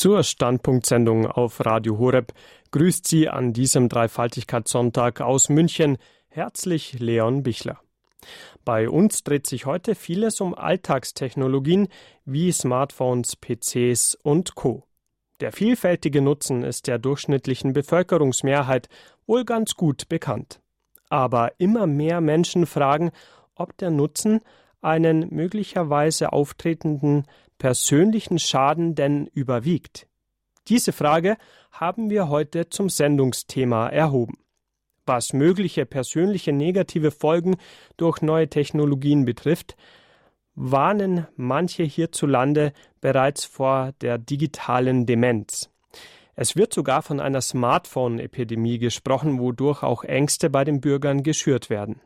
Zur Standpunktsendung auf Radio Horeb grüßt Sie an diesem Dreifaltigkeitssonntag aus München herzlich Leon Bichler. Bei uns dreht sich heute vieles um Alltagstechnologien wie Smartphones, PCs und Co. Der vielfältige Nutzen ist der durchschnittlichen Bevölkerungsmehrheit wohl ganz gut bekannt. Aber immer mehr Menschen fragen, ob der Nutzen einen möglicherweise auftretenden persönlichen Schaden denn überwiegt? Diese Frage haben wir heute zum Sendungsthema erhoben. Was mögliche persönliche negative Folgen durch neue Technologien betrifft, warnen manche hierzulande bereits vor der digitalen Demenz. Es wird sogar von einer Smartphone-Epidemie gesprochen, wodurch auch Ängste bei den Bürgern geschürt werden.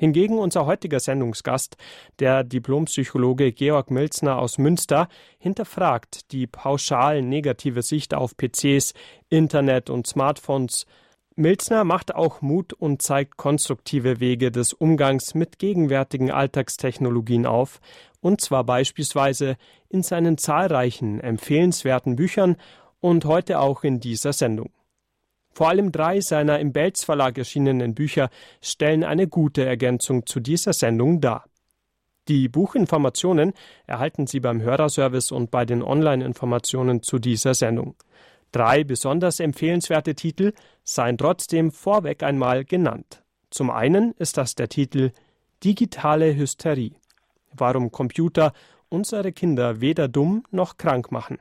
Hingegen unser heutiger Sendungsgast, der Diplompsychologe Georg Milzner aus Münster, hinterfragt die pauschal negative Sicht auf PCs, Internet und Smartphones. Milzner macht auch Mut und zeigt konstruktive Wege des Umgangs mit gegenwärtigen Alltagstechnologien auf, und zwar beispielsweise in seinen zahlreichen empfehlenswerten Büchern und heute auch in dieser Sendung. Vor allem drei seiner im Belz Verlag erschienenen Bücher stellen eine gute Ergänzung zu dieser Sendung dar. Die Buchinformationen erhalten Sie beim Hörerservice und bei den Online-Informationen zu dieser Sendung. Drei besonders empfehlenswerte Titel seien trotzdem vorweg einmal genannt. Zum einen ist das der Titel Digitale Hysterie. Warum Computer unsere Kinder weder dumm noch krank machen.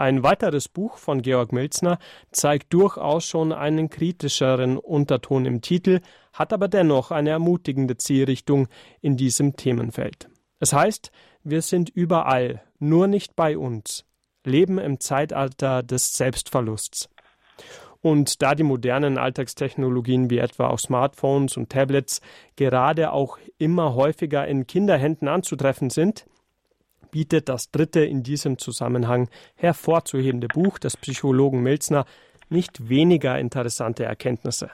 Ein weiteres Buch von Georg Milzner zeigt durchaus schon einen kritischeren Unterton im Titel, hat aber dennoch eine ermutigende Zielrichtung in diesem Themenfeld. Es heißt, wir sind überall, nur nicht bei uns, leben im Zeitalter des Selbstverlusts. Und da die modernen Alltagstechnologien wie etwa auch Smartphones und Tablets gerade auch immer häufiger in Kinderhänden anzutreffen sind, bietet das dritte in diesem Zusammenhang hervorzuhebende Buch des Psychologen Milzner nicht weniger interessante Erkenntnisse.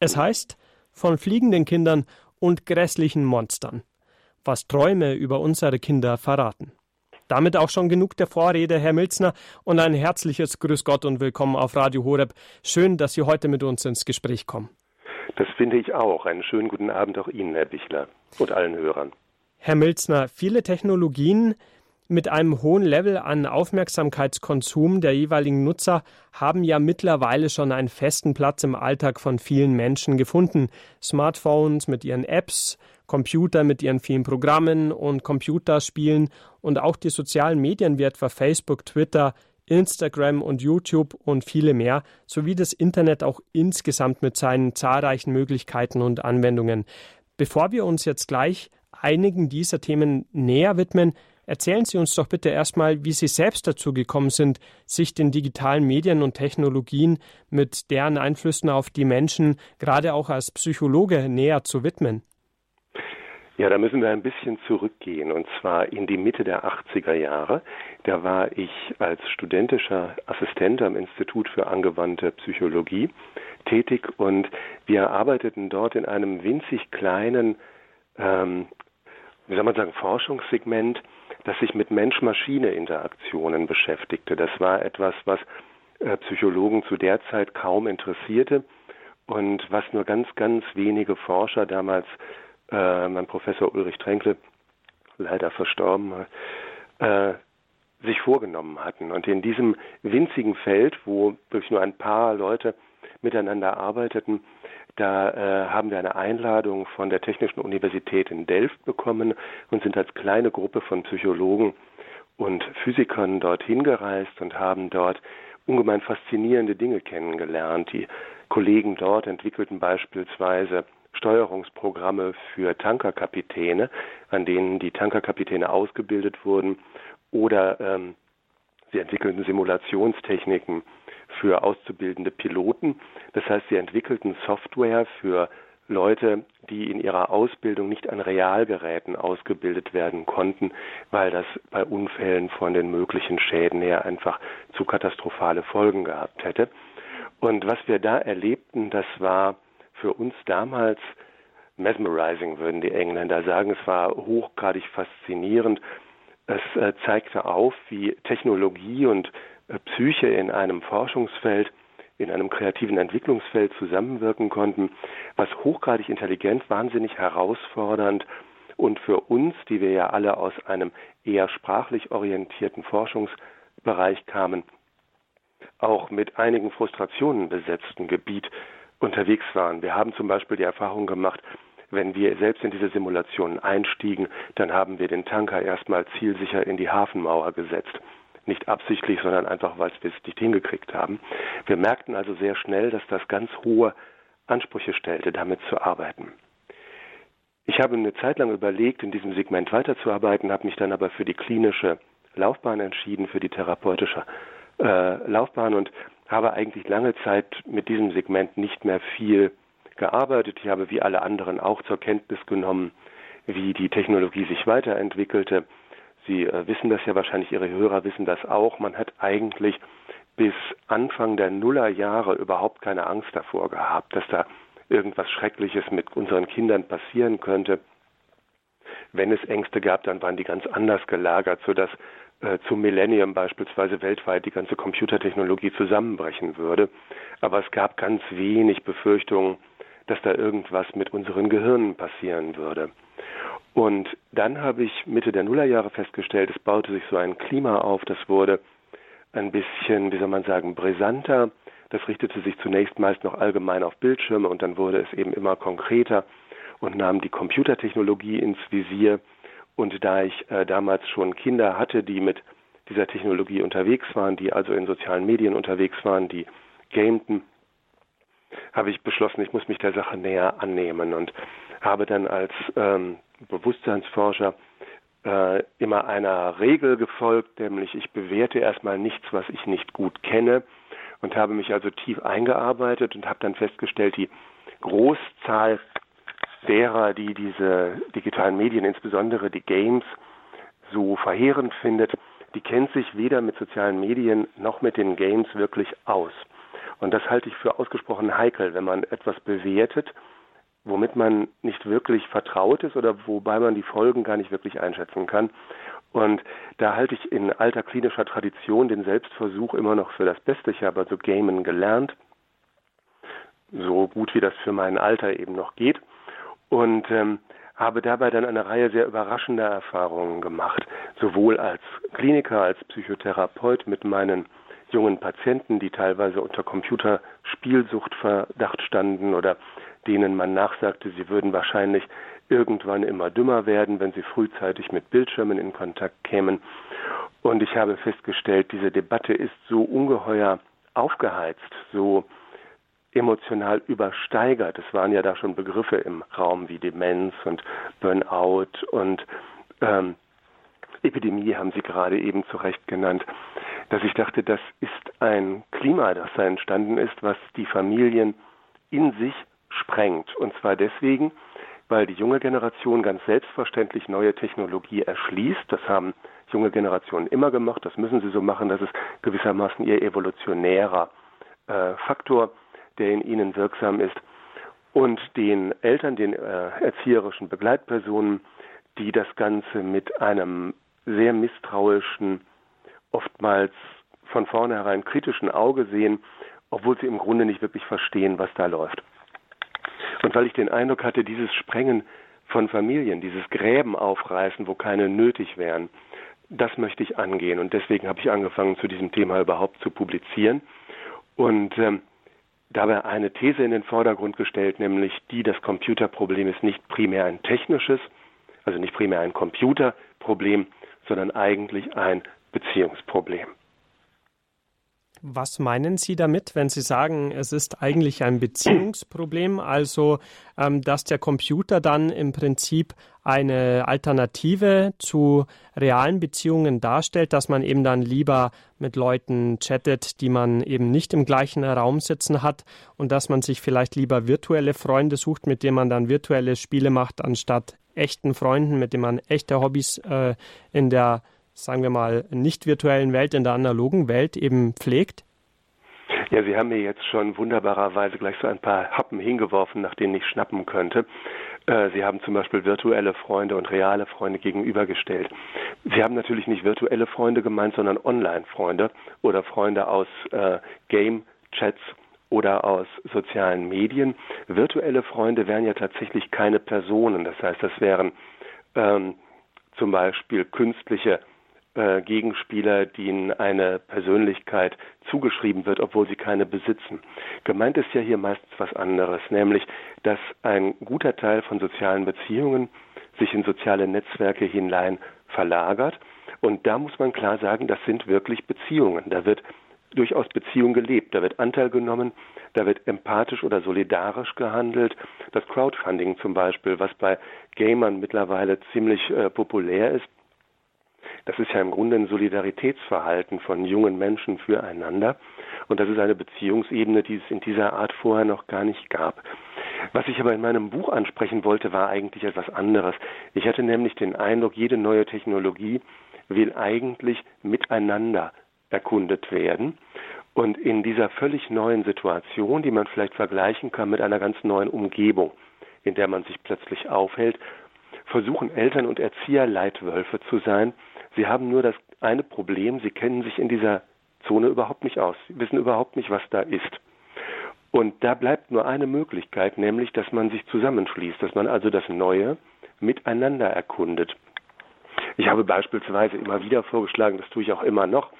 Es heißt von fliegenden Kindern und grässlichen Monstern, was Träume über unsere Kinder verraten. Damit auch schon genug der Vorrede, Herr Milzner, und ein herzliches Grüß Gott und willkommen auf Radio Horeb. Schön, dass Sie heute mit uns ins Gespräch kommen. Das finde ich auch. Einen schönen guten Abend auch Ihnen, Herr Bichler, und allen Hörern. Herr Milzner, viele Technologien mit einem hohen Level an Aufmerksamkeitskonsum der jeweiligen Nutzer haben ja mittlerweile schon einen festen Platz im Alltag von vielen Menschen gefunden. Smartphones mit ihren Apps, Computer mit ihren vielen Programmen und Computerspielen und auch die sozialen Medien wie etwa Facebook, Twitter, Instagram und YouTube und viele mehr, sowie das Internet auch insgesamt mit seinen zahlreichen Möglichkeiten und Anwendungen. Bevor wir uns jetzt gleich einigen dieser Themen näher widmen, Erzählen Sie uns doch bitte erstmal, wie Sie selbst dazu gekommen sind, sich den digitalen Medien und Technologien mit deren Einflüssen auf die Menschen gerade auch als Psychologe näher zu widmen. Ja, da müssen wir ein bisschen zurückgehen und zwar in die Mitte der 80er Jahre. Da war ich als studentischer Assistent am Institut für angewandte Psychologie tätig und wir arbeiteten dort in einem winzig kleinen, ähm, wie soll man sagen, Forschungssegment das sich mit Mensch-Maschine-Interaktionen beschäftigte. Das war etwas, was äh, Psychologen zu der Zeit kaum interessierte und was nur ganz, ganz wenige Forscher damals, äh, mein Professor Ulrich Tränkle, leider verstorben, äh, sich vorgenommen hatten. Und in diesem winzigen Feld, wo wirklich nur ein paar Leute miteinander arbeiteten, da äh, haben wir eine Einladung von der Technischen Universität in Delft bekommen und sind als kleine Gruppe von Psychologen und Physikern dorthin gereist und haben dort ungemein faszinierende Dinge kennengelernt. Die Kollegen dort entwickelten beispielsweise Steuerungsprogramme für Tankerkapitäne, an denen die Tankerkapitäne ausgebildet wurden, oder ähm, sie entwickelten Simulationstechniken für auszubildende Piloten. Das heißt, sie entwickelten Software für Leute, die in ihrer Ausbildung nicht an Realgeräten ausgebildet werden konnten, weil das bei Unfällen von den möglichen Schäden her einfach zu katastrophale Folgen gehabt hätte. Und was wir da erlebten, das war für uns damals mesmerizing, würden die Engländer sagen. Es war hochgradig faszinierend. Es äh, zeigte auf, wie Technologie und Psyche in einem Forschungsfeld, in einem kreativen Entwicklungsfeld zusammenwirken konnten, was hochgradig intelligent, wahnsinnig herausfordernd und für uns, die wir ja alle aus einem eher sprachlich orientierten Forschungsbereich kamen, auch mit einigen Frustrationen besetzten Gebiet unterwegs waren. Wir haben zum Beispiel die Erfahrung gemacht, wenn wir selbst in diese Simulationen einstiegen, dann haben wir den Tanker erstmal zielsicher in die Hafenmauer gesetzt. Nicht absichtlich, sondern einfach, weil wir es nicht hingekriegt haben. Wir merkten also sehr schnell, dass das ganz hohe Ansprüche stellte, damit zu arbeiten. Ich habe eine Zeit lang überlegt, in diesem Segment weiterzuarbeiten, habe mich dann aber für die klinische Laufbahn entschieden, für die therapeutische äh, Laufbahn und habe eigentlich lange Zeit mit diesem Segment nicht mehr viel gearbeitet. Ich habe wie alle anderen auch zur Kenntnis genommen, wie die Technologie sich weiterentwickelte. Sie äh, wissen das ja wahrscheinlich, Ihre Hörer wissen das auch. Man hat eigentlich bis Anfang der Nullerjahre überhaupt keine Angst davor gehabt, dass da irgendwas Schreckliches mit unseren Kindern passieren könnte. Wenn es Ängste gab, dann waren die ganz anders gelagert, sodass äh, zum Millennium beispielsweise weltweit die ganze Computertechnologie zusammenbrechen würde. Aber es gab ganz wenig Befürchtungen, dass da irgendwas mit unseren Gehirnen passieren würde. Und dann habe ich Mitte der Nullerjahre festgestellt, es baute sich so ein Klima auf, das wurde ein bisschen, wie soll man sagen, brisanter. Das richtete sich zunächst meist noch allgemein auf Bildschirme und dann wurde es eben immer konkreter und nahm die Computertechnologie ins Visier. Und da ich äh, damals schon Kinder hatte, die mit dieser Technologie unterwegs waren, die also in sozialen Medien unterwegs waren, die gamten, habe ich beschlossen, ich muss mich der Sache näher annehmen und habe dann als ähm, Bewusstseinsforscher äh, immer einer Regel gefolgt, nämlich ich bewerte erstmal nichts, was ich nicht gut kenne und habe mich also tief eingearbeitet und habe dann festgestellt, die Großzahl derer, die diese digitalen Medien, insbesondere die Games, so verheerend findet, die kennt sich weder mit sozialen Medien noch mit den Games wirklich aus. Und das halte ich für ausgesprochen heikel, wenn man etwas bewertet, womit man nicht wirklich vertraut ist oder wobei man die Folgen gar nicht wirklich einschätzen kann. Und da halte ich in alter klinischer Tradition den Selbstversuch immer noch für das Beste. Ich habe also Gamen gelernt, so gut wie das für mein Alter eben noch geht. Und ähm, habe dabei dann eine Reihe sehr überraschender Erfahrungen gemacht, sowohl als Kliniker, als Psychotherapeut mit meinen jungen Patienten, die teilweise unter Computerspielsuchtverdacht standen oder denen man nachsagte, sie würden wahrscheinlich irgendwann immer dümmer werden, wenn sie frühzeitig mit Bildschirmen in Kontakt kämen. Und ich habe festgestellt, diese Debatte ist so ungeheuer aufgeheizt, so emotional übersteigert. Es waren ja da schon Begriffe im Raum wie Demenz und Burnout und ähm, Epidemie haben Sie gerade eben zu Recht genannt, dass ich dachte, das ist ein Klima, das da entstanden ist, was die Familien in sich sprengt. Und zwar deswegen, weil die junge Generation ganz selbstverständlich neue Technologie erschließt. Das haben junge Generationen immer gemacht. Das müssen sie so machen. Das ist gewissermaßen ihr evolutionärer äh, Faktor, der in ihnen wirksam ist. Und den Eltern, den äh, erzieherischen Begleitpersonen, die das Ganze mit einem sehr misstrauischen, oftmals von vornherein kritischen Auge sehen, obwohl sie im Grunde nicht wirklich verstehen, was da läuft. Und weil ich den Eindruck hatte, dieses Sprengen von Familien, dieses Gräben aufreißen, wo keine nötig wären, das möchte ich angehen. Und deswegen habe ich angefangen, zu diesem Thema überhaupt zu publizieren. Und ähm, dabei eine These in den Vordergrund gestellt, nämlich die, das Computerproblem ist nicht primär ein technisches, also nicht primär ein Computerproblem, sondern eigentlich ein Beziehungsproblem. Was meinen Sie damit, wenn Sie sagen, es ist eigentlich ein Beziehungsproblem, also ähm, dass der Computer dann im Prinzip eine Alternative zu realen Beziehungen darstellt, dass man eben dann lieber mit Leuten chattet, die man eben nicht im gleichen Raum sitzen hat und dass man sich vielleicht lieber virtuelle Freunde sucht, mit denen man dann virtuelle Spiele macht, anstatt echten Freunden, mit denen man echte Hobbys äh, in der sagen wir mal, nicht virtuellen Welt, in der analogen Welt eben pflegt? Ja, Sie haben mir jetzt schon wunderbarerweise gleich so ein paar Happen hingeworfen, nach denen ich schnappen könnte. Äh, Sie haben zum Beispiel virtuelle Freunde und reale Freunde gegenübergestellt. Sie haben natürlich nicht virtuelle Freunde gemeint, sondern Online-Freunde oder Freunde aus äh, Game-Chats oder aus sozialen Medien. Virtuelle Freunde wären ja tatsächlich keine Personen. Das heißt, das wären ähm, zum Beispiel künstliche äh, Gegenspieler, denen eine Persönlichkeit zugeschrieben wird, obwohl sie keine besitzen. Gemeint ist ja hier meistens was anderes, nämlich, dass ein guter Teil von sozialen Beziehungen sich in soziale Netzwerke hinein verlagert. Und da muss man klar sagen, das sind wirklich Beziehungen. Da wird durchaus Beziehung gelebt. Da wird Anteil genommen, da wird empathisch oder solidarisch gehandelt. Das Crowdfunding zum Beispiel, was bei Gamern mittlerweile ziemlich äh, populär ist, das ist ja im Grunde ein Solidaritätsverhalten von jungen Menschen füreinander. Und das ist eine Beziehungsebene, die es in dieser Art vorher noch gar nicht gab. Was ich aber in meinem Buch ansprechen wollte, war eigentlich etwas anderes. Ich hatte nämlich den Eindruck, jede neue Technologie will eigentlich miteinander erkundet werden. Und in dieser völlig neuen Situation, die man vielleicht vergleichen kann mit einer ganz neuen Umgebung, in der man sich plötzlich aufhält, versuchen Eltern und Erzieher Leitwölfe zu sein. Sie haben nur das eine Problem, sie kennen sich in dieser Zone überhaupt nicht aus. Sie wissen überhaupt nicht, was da ist. Und da bleibt nur eine Möglichkeit, nämlich, dass man sich zusammenschließt, dass man also das Neue miteinander erkundet. Ich habe beispielsweise immer wieder vorgeschlagen, das tue ich auch immer noch,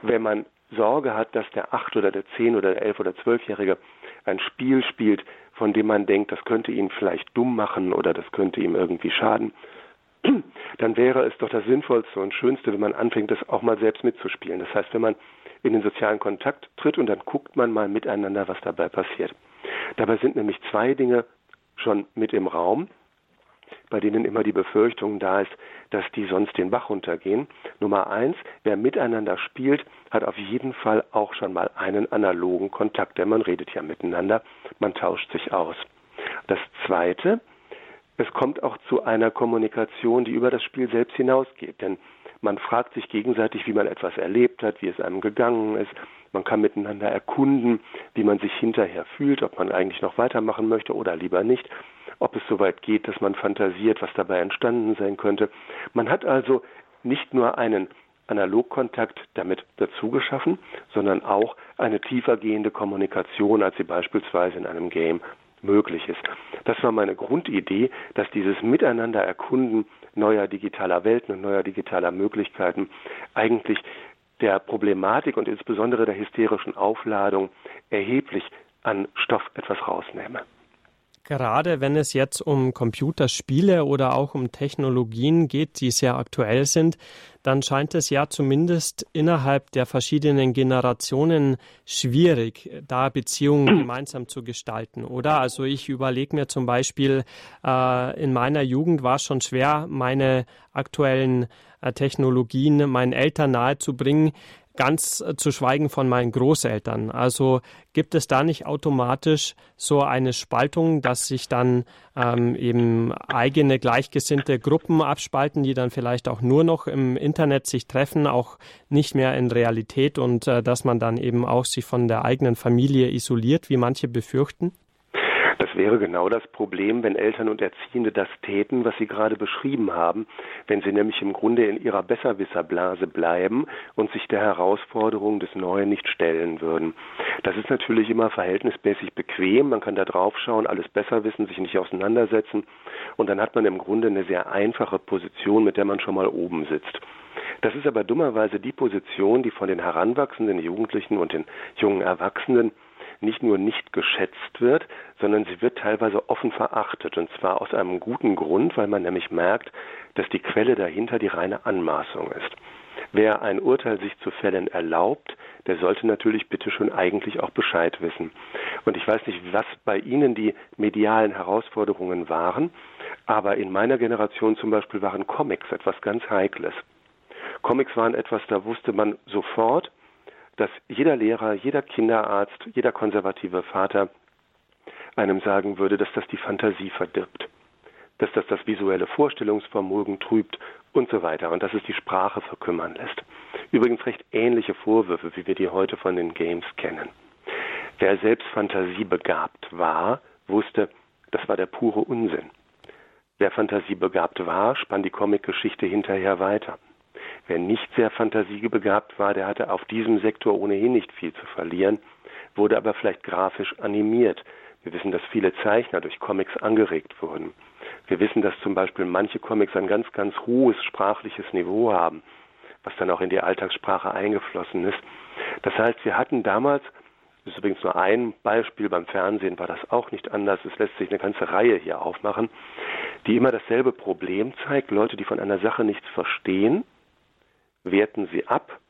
wenn man Sorge hat, dass der acht oder der zehn oder der elf oder zwölfjährige ein Spiel spielt, von dem man denkt, das könnte ihn vielleicht dumm machen oder das könnte ihm irgendwie schaden, dann wäre es doch das Sinnvollste und Schönste, wenn man anfängt, das auch mal selbst mitzuspielen. Das heißt, wenn man in den sozialen Kontakt tritt und dann guckt man mal miteinander, was dabei passiert. Dabei sind nämlich zwei Dinge schon mit im Raum bei denen immer die Befürchtung da ist, dass die sonst den Bach runtergehen. Nummer eins, wer miteinander spielt, hat auf jeden Fall auch schon mal einen analogen Kontakt, denn man redet ja miteinander, man tauscht sich aus. Das zweite, es kommt auch zu einer Kommunikation, die über das Spiel selbst hinausgeht, denn man fragt sich gegenseitig, wie man etwas erlebt hat, wie es einem gegangen ist. Man kann miteinander erkunden, wie man sich hinterher fühlt, ob man eigentlich noch weitermachen möchte oder lieber nicht ob es soweit geht, dass man fantasiert, was dabei entstanden sein könnte. Man hat also nicht nur einen Analogkontakt damit dazu geschaffen, sondern auch eine tiefergehende Kommunikation, als sie beispielsweise in einem Game möglich ist. Das war meine Grundidee, dass dieses Miteinander erkunden neuer digitaler Welten und neuer digitaler Möglichkeiten eigentlich der Problematik und insbesondere der hysterischen Aufladung erheblich an Stoff etwas rausnehme. Gerade wenn es jetzt um Computerspiele oder auch um Technologien geht, die sehr aktuell sind, dann scheint es ja zumindest innerhalb der verschiedenen Generationen schwierig, da Beziehungen gemeinsam zu gestalten, oder? Also ich überlege mir zum Beispiel, äh, in meiner Jugend war es schon schwer, meine aktuellen äh, Technologien meinen Eltern nahezubringen ganz äh, zu schweigen von meinen Großeltern. Also gibt es da nicht automatisch so eine Spaltung, dass sich dann ähm, eben eigene gleichgesinnte Gruppen abspalten, die dann vielleicht auch nur noch im Internet sich treffen, auch nicht mehr in Realität und äh, dass man dann eben auch sich von der eigenen Familie isoliert, wie manche befürchten? Wäre genau das Problem, wenn Eltern und Erziehende das täten, was Sie gerade beschrieben haben, wenn sie nämlich im Grunde in ihrer Besserwisserblase bleiben und sich der Herausforderung des Neuen nicht stellen würden. Das ist natürlich immer verhältnismäßig bequem, man kann da drauf schauen, alles besser wissen, sich nicht auseinandersetzen und dann hat man im Grunde eine sehr einfache Position, mit der man schon mal oben sitzt. Das ist aber dummerweise die Position, die von den heranwachsenden Jugendlichen und den jungen Erwachsenen nicht nur nicht geschätzt wird, sondern sie wird teilweise offen verachtet. Und zwar aus einem guten Grund, weil man nämlich merkt, dass die Quelle dahinter die reine Anmaßung ist. Wer ein Urteil sich zu fällen erlaubt, der sollte natürlich bitte schon eigentlich auch Bescheid wissen. Und ich weiß nicht, was bei Ihnen die medialen Herausforderungen waren, aber in meiner Generation zum Beispiel waren Comics etwas ganz Heikles. Comics waren etwas, da wusste man sofort, dass jeder Lehrer, jeder Kinderarzt, jeder konservative Vater einem sagen würde, dass das die Fantasie verdirbt, dass das das visuelle Vorstellungsvermögen trübt und so weiter und dass es die Sprache verkümmern lässt. Übrigens recht ähnliche Vorwürfe, wie wir die heute von den Games kennen. Wer selbst fantasiebegabt war, wusste, das war der pure Unsinn. Wer fantasiebegabt war, spann die Comicgeschichte hinterher weiter. Wer nicht sehr fantasiebegabt war, der hatte auf diesem Sektor ohnehin nicht viel zu verlieren, wurde aber vielleicht grafisch animiert. Wir wissen, dass viele Zeichner durch Comics angeregt wurden. Wir wissen, dass zum Beispiel manche Comics ein ganz, ganz hohes sprachliches Niveau haben, was dann auch in die Alltagssprache eingeflossen ist. Das heißt, wir hatten damals, das ist übrigens nur ein Beispiel, beim Fernsehen war das auch nicht anders, es lässt sich eine ganze Reihe hier aufmachen, die immer dasselbe Problem zeigt, Leute, die von einer Sache nichts verstehen, werten sie ab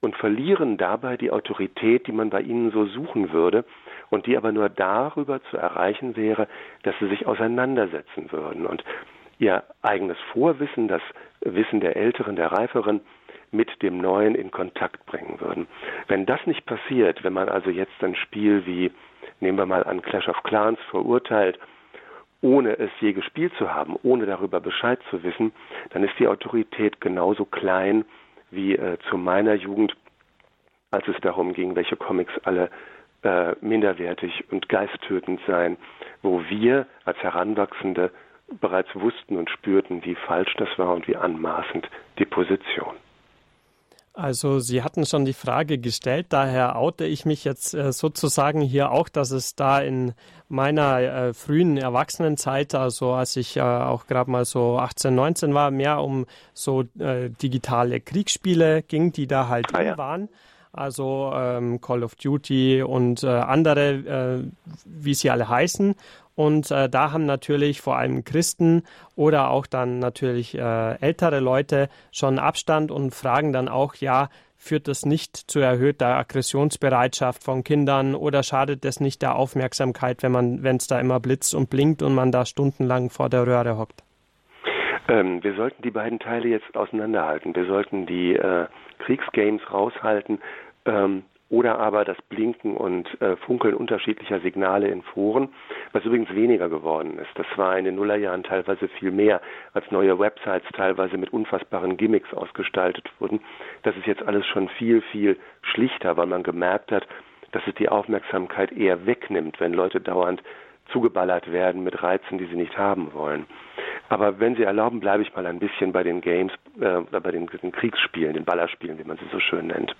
und verlieren dabei die Autorität, die man bei ihnen so suchen würde und die aber nur darüber zu erreichen wäre, dass sie sich auseinandersetzen würden und ihr eigenes Vorwissen, das Wissen der Älteren, der Reiferen, mit dem Neuen in Kontakt bringen würden. Wenn das nicht passiert, wenn man also jetzt ein Spiel wie, nehmen wir mal an Clash of Clans verurteilt, ohne es je gespielt zu haben, ohne darüber Bescheid zu wissen, dann ist die Autorität genauso klein wie äh, zu meiner Jugend, als es darum ging, welche Comics alle äh, minderwertig und geisttötend seien, wo wir als Heranwachsende bereits wussten und spürten, wie falsch das war und wie anmaßend die Position. Also Sie hatten schon die Frage gestellt, daher oute ich mich jetzt äh, sozusagen hier auch, dass es da in meiner äh, frühen Erwachsenenzeit, also als ich äh, auch gerade mal so 18, 19 war, mehr um so äh, digitale Kriegsspiele ging, die da halt ah, ja. waren. Also ähm, Call of Duty und äh, andere, wie sie alle heißen. Und äh, da haben natürlich vor allem Christen oder auch dann natürlich äh, ältere Leute schon Abstand und fragen dann auch, ja, führt das nicht zu erhöhter Aggressionsbereitschaft von Kindern oder schadet das nicht der Aufmerksamkeit, wenn man, wenn es da immer blitzt und blinkt und man da stundenlang vor der Röhre hockt? Ähm, wir sollten die beiden Teile jetzt auseinanderhalten. Wir sollten die äh, Kriegsgames raushalten ähm, oder aber das Blinken und äh, Funkeln unterschiedlicher Signale in Foren, was übrigens weniger geworden ist. Das war in den Nullerjahren teilweise viel mehr, als neue Websites teilweise mit unfassbaren Gimmicks ausgestaltet wurden. Das ist jetzt alles schon viel, viel schlichter, weil man gemerkt hat, dass es die Aufmerksamkeit eher wegnimmt, wenn Leute dauernd zugeballert werden mit Reizen, die sie nicht haben wollen. Aber wenn Sie erlauben, bleibe ich mal ein bisschen bei den Games, äh, bei den, den Kriegsspielen, den Ballerspielen, wie man sie so schön nennt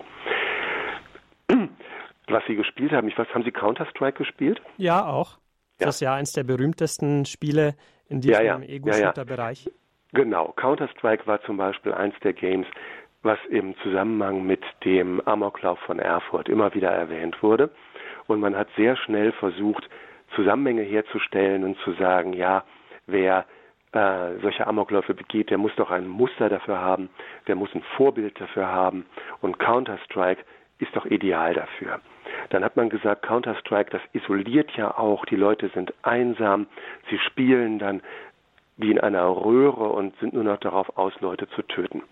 was Sie gespielt haben. Ich weiß, haben Sie Counter-Strike gespielt? Ja, auch. Ja. Das ist ja eines der berühmtesten Spiele in diesem ja, ja. Ego-Shooter-Bereich. Genau. Counter-Strike war zum Beispiel eins der Games, was im Zusammenhang mit dem Amoklauf von Erfurt immer wieder erwähnt wurde. Und man hat sehr schnell versucht, Zusammenhänge herzustellen und zu sagen, ja, wer äh, solche Amokläufe begeht, der muss doch ein Muster dafür haben, der muss ein Vorbild dafür haben. Und Counter-Strike ist doch ideal dafür. Dann hat man gesagt, Counter-Strike, das isoliert ja auch, die Leute sind einsam, sie spielen dann wie in einer Röhre und sind nur noch darauf aus, Leute zu töten.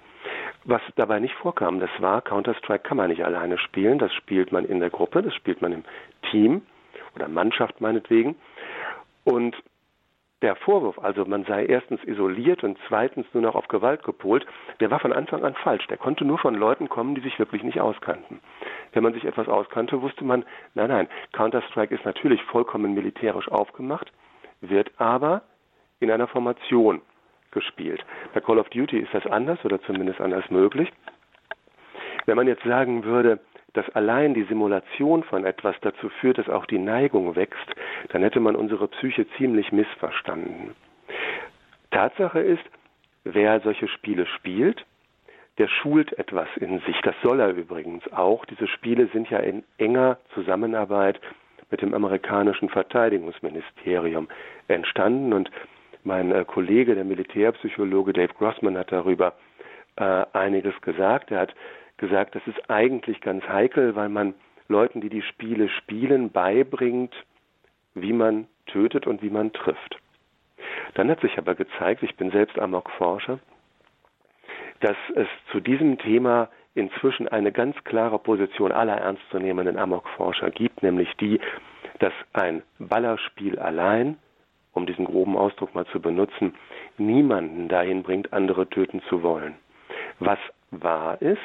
Was dabei nicht vorkam, das war, Counter-Strike kann man nicht alleine spielen, das spielt man in der Gruppe, das spielt man im Team oder Mannschaft meinetwegen. Und der Vorwurf, also man sei erstens isoliert und zweitens nur noch auf Gewalt gepolt, der war von Anfang an falsch. Der konnte nur von Leuten kommen, die sich wirklich nicht auskannten. Wenn man sich etwas auskannte, wusste man, nein, nein, Counter-Strike ist natürlich vollkommen militärisch aufgemacht, wird aber in einer Formation gespielt. Bei Call of Duty ist das anders oder zumindest anders möglich. Wenn man jetzt sagen würde, dass allein die Simulation von etwas dazu führt, dass auch die Neigung wächst, dann hätte man unsere Psyche ziemlich missverstanden. Tatsache ist, wer solche Spiele spielt, der schult etwas in sich. Das soll er übrigens auch. Diese Spiele sind ja in enger Zusammenarbeit mit dem amerikanischen Verteidigungsministerium entstanden und mein äh, Kollege, der Militärpsychologe Dave Grossman, hat darüber äh, einiges gesagt. Er hat gesagt, das ist eigentlich ganz heikel, weil man Leuten, die die Spiele spielen, beibringt, wie man tötet und wie man trifft. Dann hat sich aber gezeigt, ich bin selbst Amok-Forscher, dass es zu diesem Thema inzwischen eine ganz klare Position aller ernstzunehmenden Amok-Forscher gibt, nämlich die, dass ein Ballerspiel allein, um diesen groben Ausdruck mal zu benutzen, niemanden dahin bringt, andere töten zu wollen. Was wahr ist,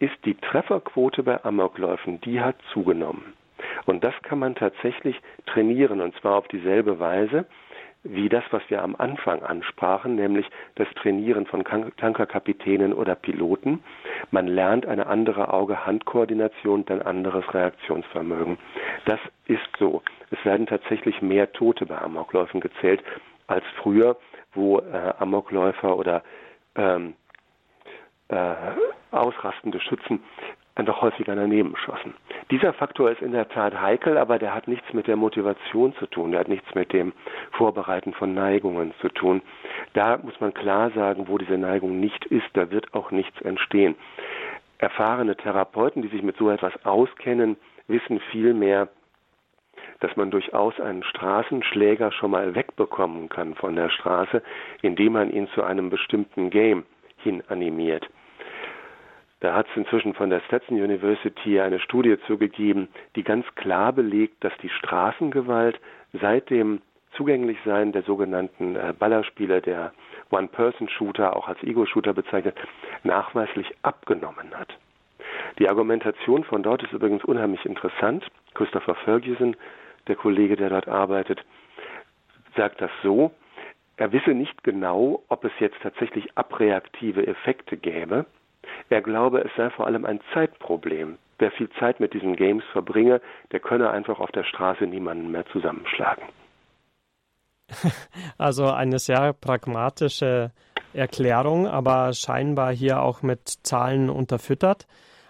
ist die Trefferquote bei Amokläufen, die hat zugenommen. Und das kann man tatsächlich trainieren, und zwar auf dieselbe Weise, wie das, was wir am Anfang ansprachen, nämlich das Trainieren von Tankerkapitänen oder Piloten. Man lernt eine andere Auge-Hand-Koordination, ein anderes Reaktionsvermögen. Das ist so. Es werden tatsächlich mehr Tote bei Amokläufen gezählt als früher, wo äh, Amokläufer oder ähm, äh, ausrastende Schützen doch häufiger daneben schossen. Dieser Faktor ist in der Tat heikel, aber der hat nichts mit der Motivation zu tun, der hat nichts mit dem Vorbereiten von Neigungen zu tun. Da muss man klar sagen, wo diese Neigung nicht ist, da wird auch nichts entstehen. Erfahrene Therapeuten, die sich mit so etwas auskennen, wissen vielmehr, dass man durchaus einen Straßenschläger schon mal wegbekommen kann von der Straße, indem man ihn zu einem bestimmten Game hin animiert. Da hat es inzwischen von der Stetson University eine Studie zugegeben, die ganz klar belegt, dass die Straßengewalt seit dem Zugänglichsein der sogenannten äh, Ballerspiele, der One-Person-Shooter, auch als Ego-Shooter bezeichnet, nachweislich abgenommen hat. Die Argumentation von dort ist übrigens unheimlich interessant. Christopher Ferguson, der Kollege, der dort arbeitet, sagt das so, er wisse nicht genau, ob es jetzt tatsächlich abreaktive Effekte gäbe, er glaube, es sei vor allem ein Zeitproblem. Wer viel Zeit mit diesen Games verbringe, der könne einfach auf der Straße niemanden mehr zusammenschlagen. Also eine sehr pragmatische Erklärung, aber scheinbar hier auch mit Zahlen unterfüttert.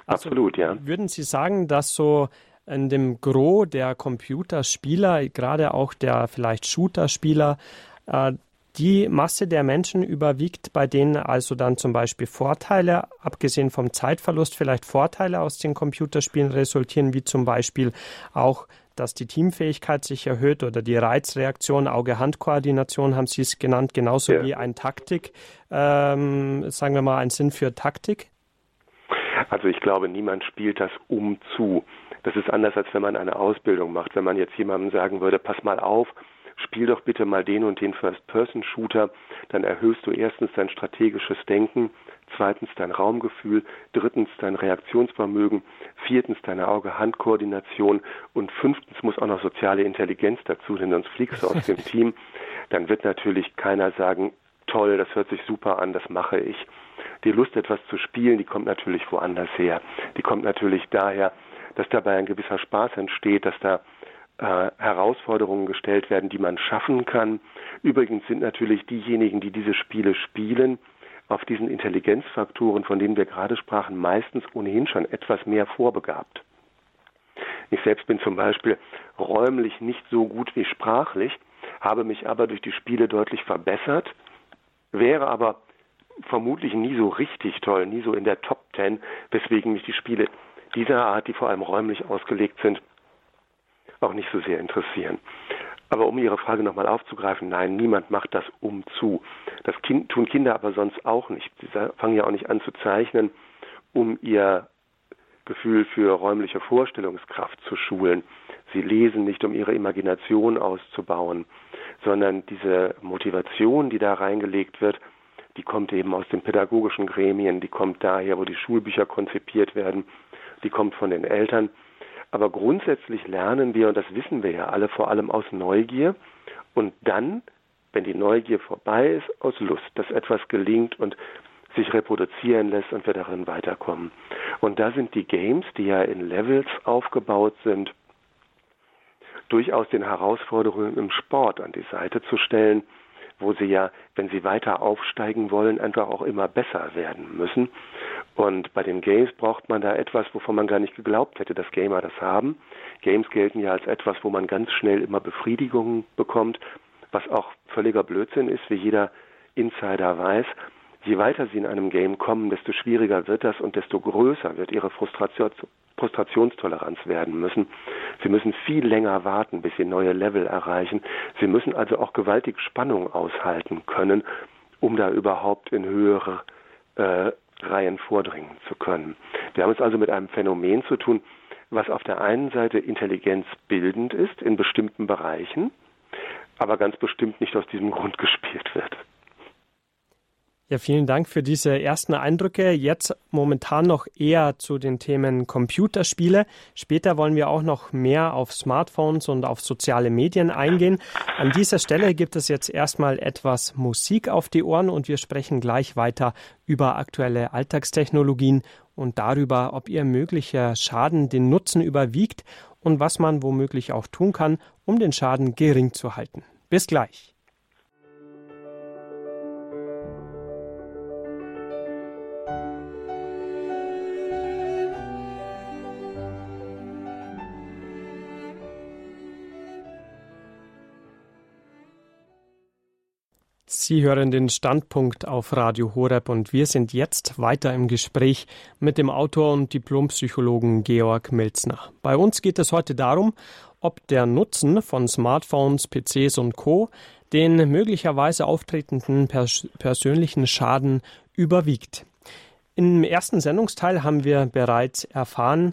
Also Absolut, ja. Würden Sie sagen, dass so in dem Gros der Computerspieler, gerade auch der vielleicht Shooter-Spieler, äh, die Masse der Menschen überwiegt, bei denen also dann zum Beispiel Vorteile, abgesehen vom Zeitverlust, vielleicht Vorteile aus den Computerspielen resultieren, wie zum Beispiel auch, dass die Teamfähigkeit sich erhöht oder die Reizreaktion, Auge-Hand-Koordination haben Sie es genannt, genauso ja. wie ein Taktik, ähm, sagen wir mal, ein Sinn für Taktik? Also ich glaube, niemand spielt das um zu. Das ist anders, als wenn man eine Ausbildung macht. Wenn man jetzt jemandem sagen würde, pass mal auf, spiel doch bitte mal den und den First-Person-Shooter, dann erhöhst du erstens dein strategisches Denken, zweitens dein Raumgefühl, drittens dein Reaktionsvermögen, viertens deine Auge-Hand-Koordination und fünftens muss auch noch soziale Intelligenz dazu, denn sonst fliegst du aus dem Team. Dann wird natürlich keiner sagen, toll, das hört sich super an, das mache ich. Die Lust, etwas zu spielen, die kommt natürlich woanders her. Die kommt natürlich daher, dass dabei ein gewisser Spaß entsteht, dass da äh, Herausforderungen gestellt werden, die man schaffen kann. Übrigens sind natürlich diejenigen, die diese Spiele spielen, auf diesen Intelligenzfaktoren, von denen wir gerade sprachen, meistens ohnehin schon etwas mehr vorbegabt. Ich selbst bin zum Beispiel räumlich nicht so gut wie sprachlich, habe mich aber durch die Spiele deutlich verbessert, wäre aber vermutlich nie so richtig toll, nie so in der Top Ten, weswegen mich die Spiele dieser Art, die vor allem räumlich ausgelegt sind, auch nicht so sehr interessieren. Aber um Ihre Frage nochmal aufzugreifen, nein, niemand macht das um zu. Das kind, tun Kinder aber sonst auch nicht. Sie fangen ja auch nicht an zu zeichnen, um ihr Gefühl für räumliche Vorstellungskraft zu schulen. Sie lesen nicht, um ihre Imagination auszubauen, sondern diese Motivation, die da reingelegt wird, die kommt eben aus den pädagogischen Gremien, die kommt daher, wo die Schulbücher konzipiert werden, die kommt von den Eltern aber grundsätzlich lernen wir, und das wissen wir ja alle, vor allem aus Neugier und dann, wenn die Neugier vorbei ist, aus Lust, dass etwas gelingt und sich reproduzieren lässt und wir darin weiterkommen. Und da sind die Games, die ja in Levels aufgebaut sind, durchaus den Herausforderungen im Sport an die Seite zu stellen, wo sie ja, wenn sie weiter aufsteigen wollen, einfach auch immer besser werden müssen. Und bei den Games braucht man da etwas, wovon man gar nicht geglaubt hätte, dass Gamer das haben. Games gelten ja als etwas, wo man ganz schnell immer Befriedigung bekommt, was auch völliger Blödsinn ist, wie jeder Insider weiß. Je weiter sie in einem Game kommen, desto schwieriger wird das und desto größer wird ihre Frustration, Frustrationstoleranz werden müssen. Sie müssen viel länger warten, bis sie neue Level erreichen. Sie müssen also auch gewaltig Spannung aushalten können, um da überhaupt in höhere äh, Reihen vordringen zu können. Wir haben es also mit einem Phänomen zu tun, was auf der einen Seite intelligenzbildend ist in bestimmten Bereichen, aber ganz bestimmt nicht aus diesem Grund gespielt wird. Ja, vielen Dank für diese ersten Eindrücke. Jetzt momentan noch eher zu den Themen Computerspiele. Später wollen wir auch noch mehr auf Smartphones und auf soziale Medien eingehen. An dieser Stelle gibt es jetzt erstmal etwas Musik auf die Ohren und wir sprechen gleich weiter über aktuelle Alltagstechnologien und darüber, ob ihr möglicher Schaden den Nutzen überwiegt und was man womöglich auch tun kann, um den Schaden gering zu halten. Bis gleich. Sie hören den Standpunkt auf Radio Horeb und wir sind jetzt weiter im Gespräch mit dem Autor und Diplompsychologen Georg Milzner. Bei uns geht es heute darum, ob der Nutzen von Smartphones, PCs und Co. den möglicherweise auftretenden pers persönlichen Schaden überwiegt. Im ersten Sendungsteil haben wir bereits erfahren,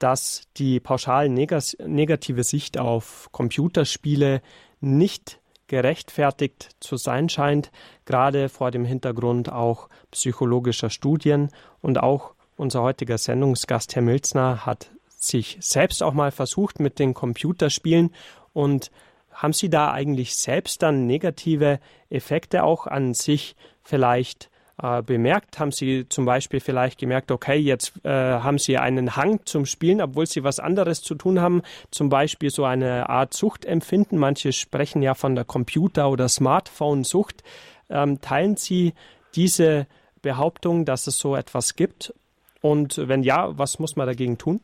dass die pauschal negative Sicht auf Computerspiele nicht gerechtfertigt zu sein scheint, gerade vor dem Hintergrund auch psychologischer Studien. Und auch unser heutiger Sendungsgast, Herr Milzner, hat sich selbst auch mal versucht mit den Computerspielen. Und haben Sie da eigentlich selbst dann negative Effekte auch an sich vielleicht äh, bemerkt? Haben Sie zum Beispiel vielleicht gemerkt, okay, jetzt äh, haben Sie einen Hang zum Spielen, obwohl Sie was anderes zu tun haben, zum Beispiel so eine Art Suchtempfinden. Manche sprechen ja von der Computer- oder Smartphone-Sucht. Ähm, teilen Sie diese Behauptung, dass es so etwas gibt? Und wenn ja, was muss man dagegen tun?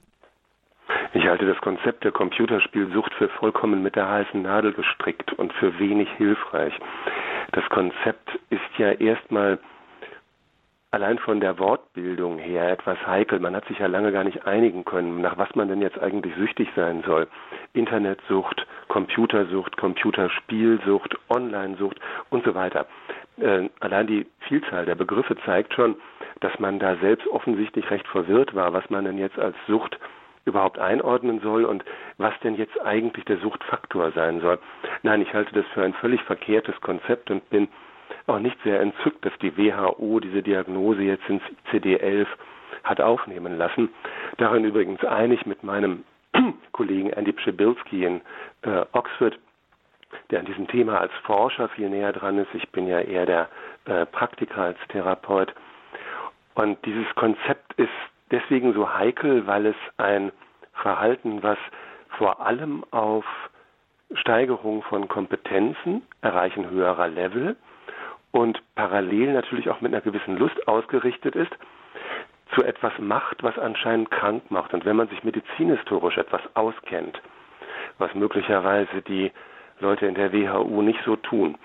Ich halte das Konzept der Computerspielsucht für vollkommen mit der heißen Nadel gestrickt und für wenig hilfreich. Das Konzept ist ja erstmal allein von der Wortbildung her etwas heikel. Man hat sich ja lange gar nicht einigen können, nach was man denn jetzt eigentlich süchtig sein soll. Internetsucht, Computersucht, Computerspielsucht, Onlinesucht und so weiter. Äh, allein die Vielzahl der Begriffe zeigt schon, dass man da selbst offensichtlich recht verwirrt war, was man denn jetzt als Sucht überhaupt einordnen soll und was denn jetzt eigentlich der Suchtfaktor sein soll. Nein, ich halte das für ein völlig verkehrtes Konzept und bin auch nicht sehr entzückt, dass die WHO diese Diagnose jetzt ins ICD-11 hat aufnehmen lassen. Darin übrigens einig mit meinem Kollegen Andy Pschibilski in äh, Oxford, der an diesem Thema als Forscher viel näher dran ist. Ich bin ja eher der äh, Praktiker als Therapeut. Und dieses Konzept ist deswegen so heikel, weil es ein Verhalten, was vor allem auf Steigerung von Kompetenzen, Erreichen höherer Level und parallel natürlich auch mit einer gewissen Lust ausgerichtet ist, zu etwas macht, was anscheinend krank macht. Und wenn man sich medizinhistorisch etwas auskennt, was möglicherweise die Leute in der WHO nicht so tun,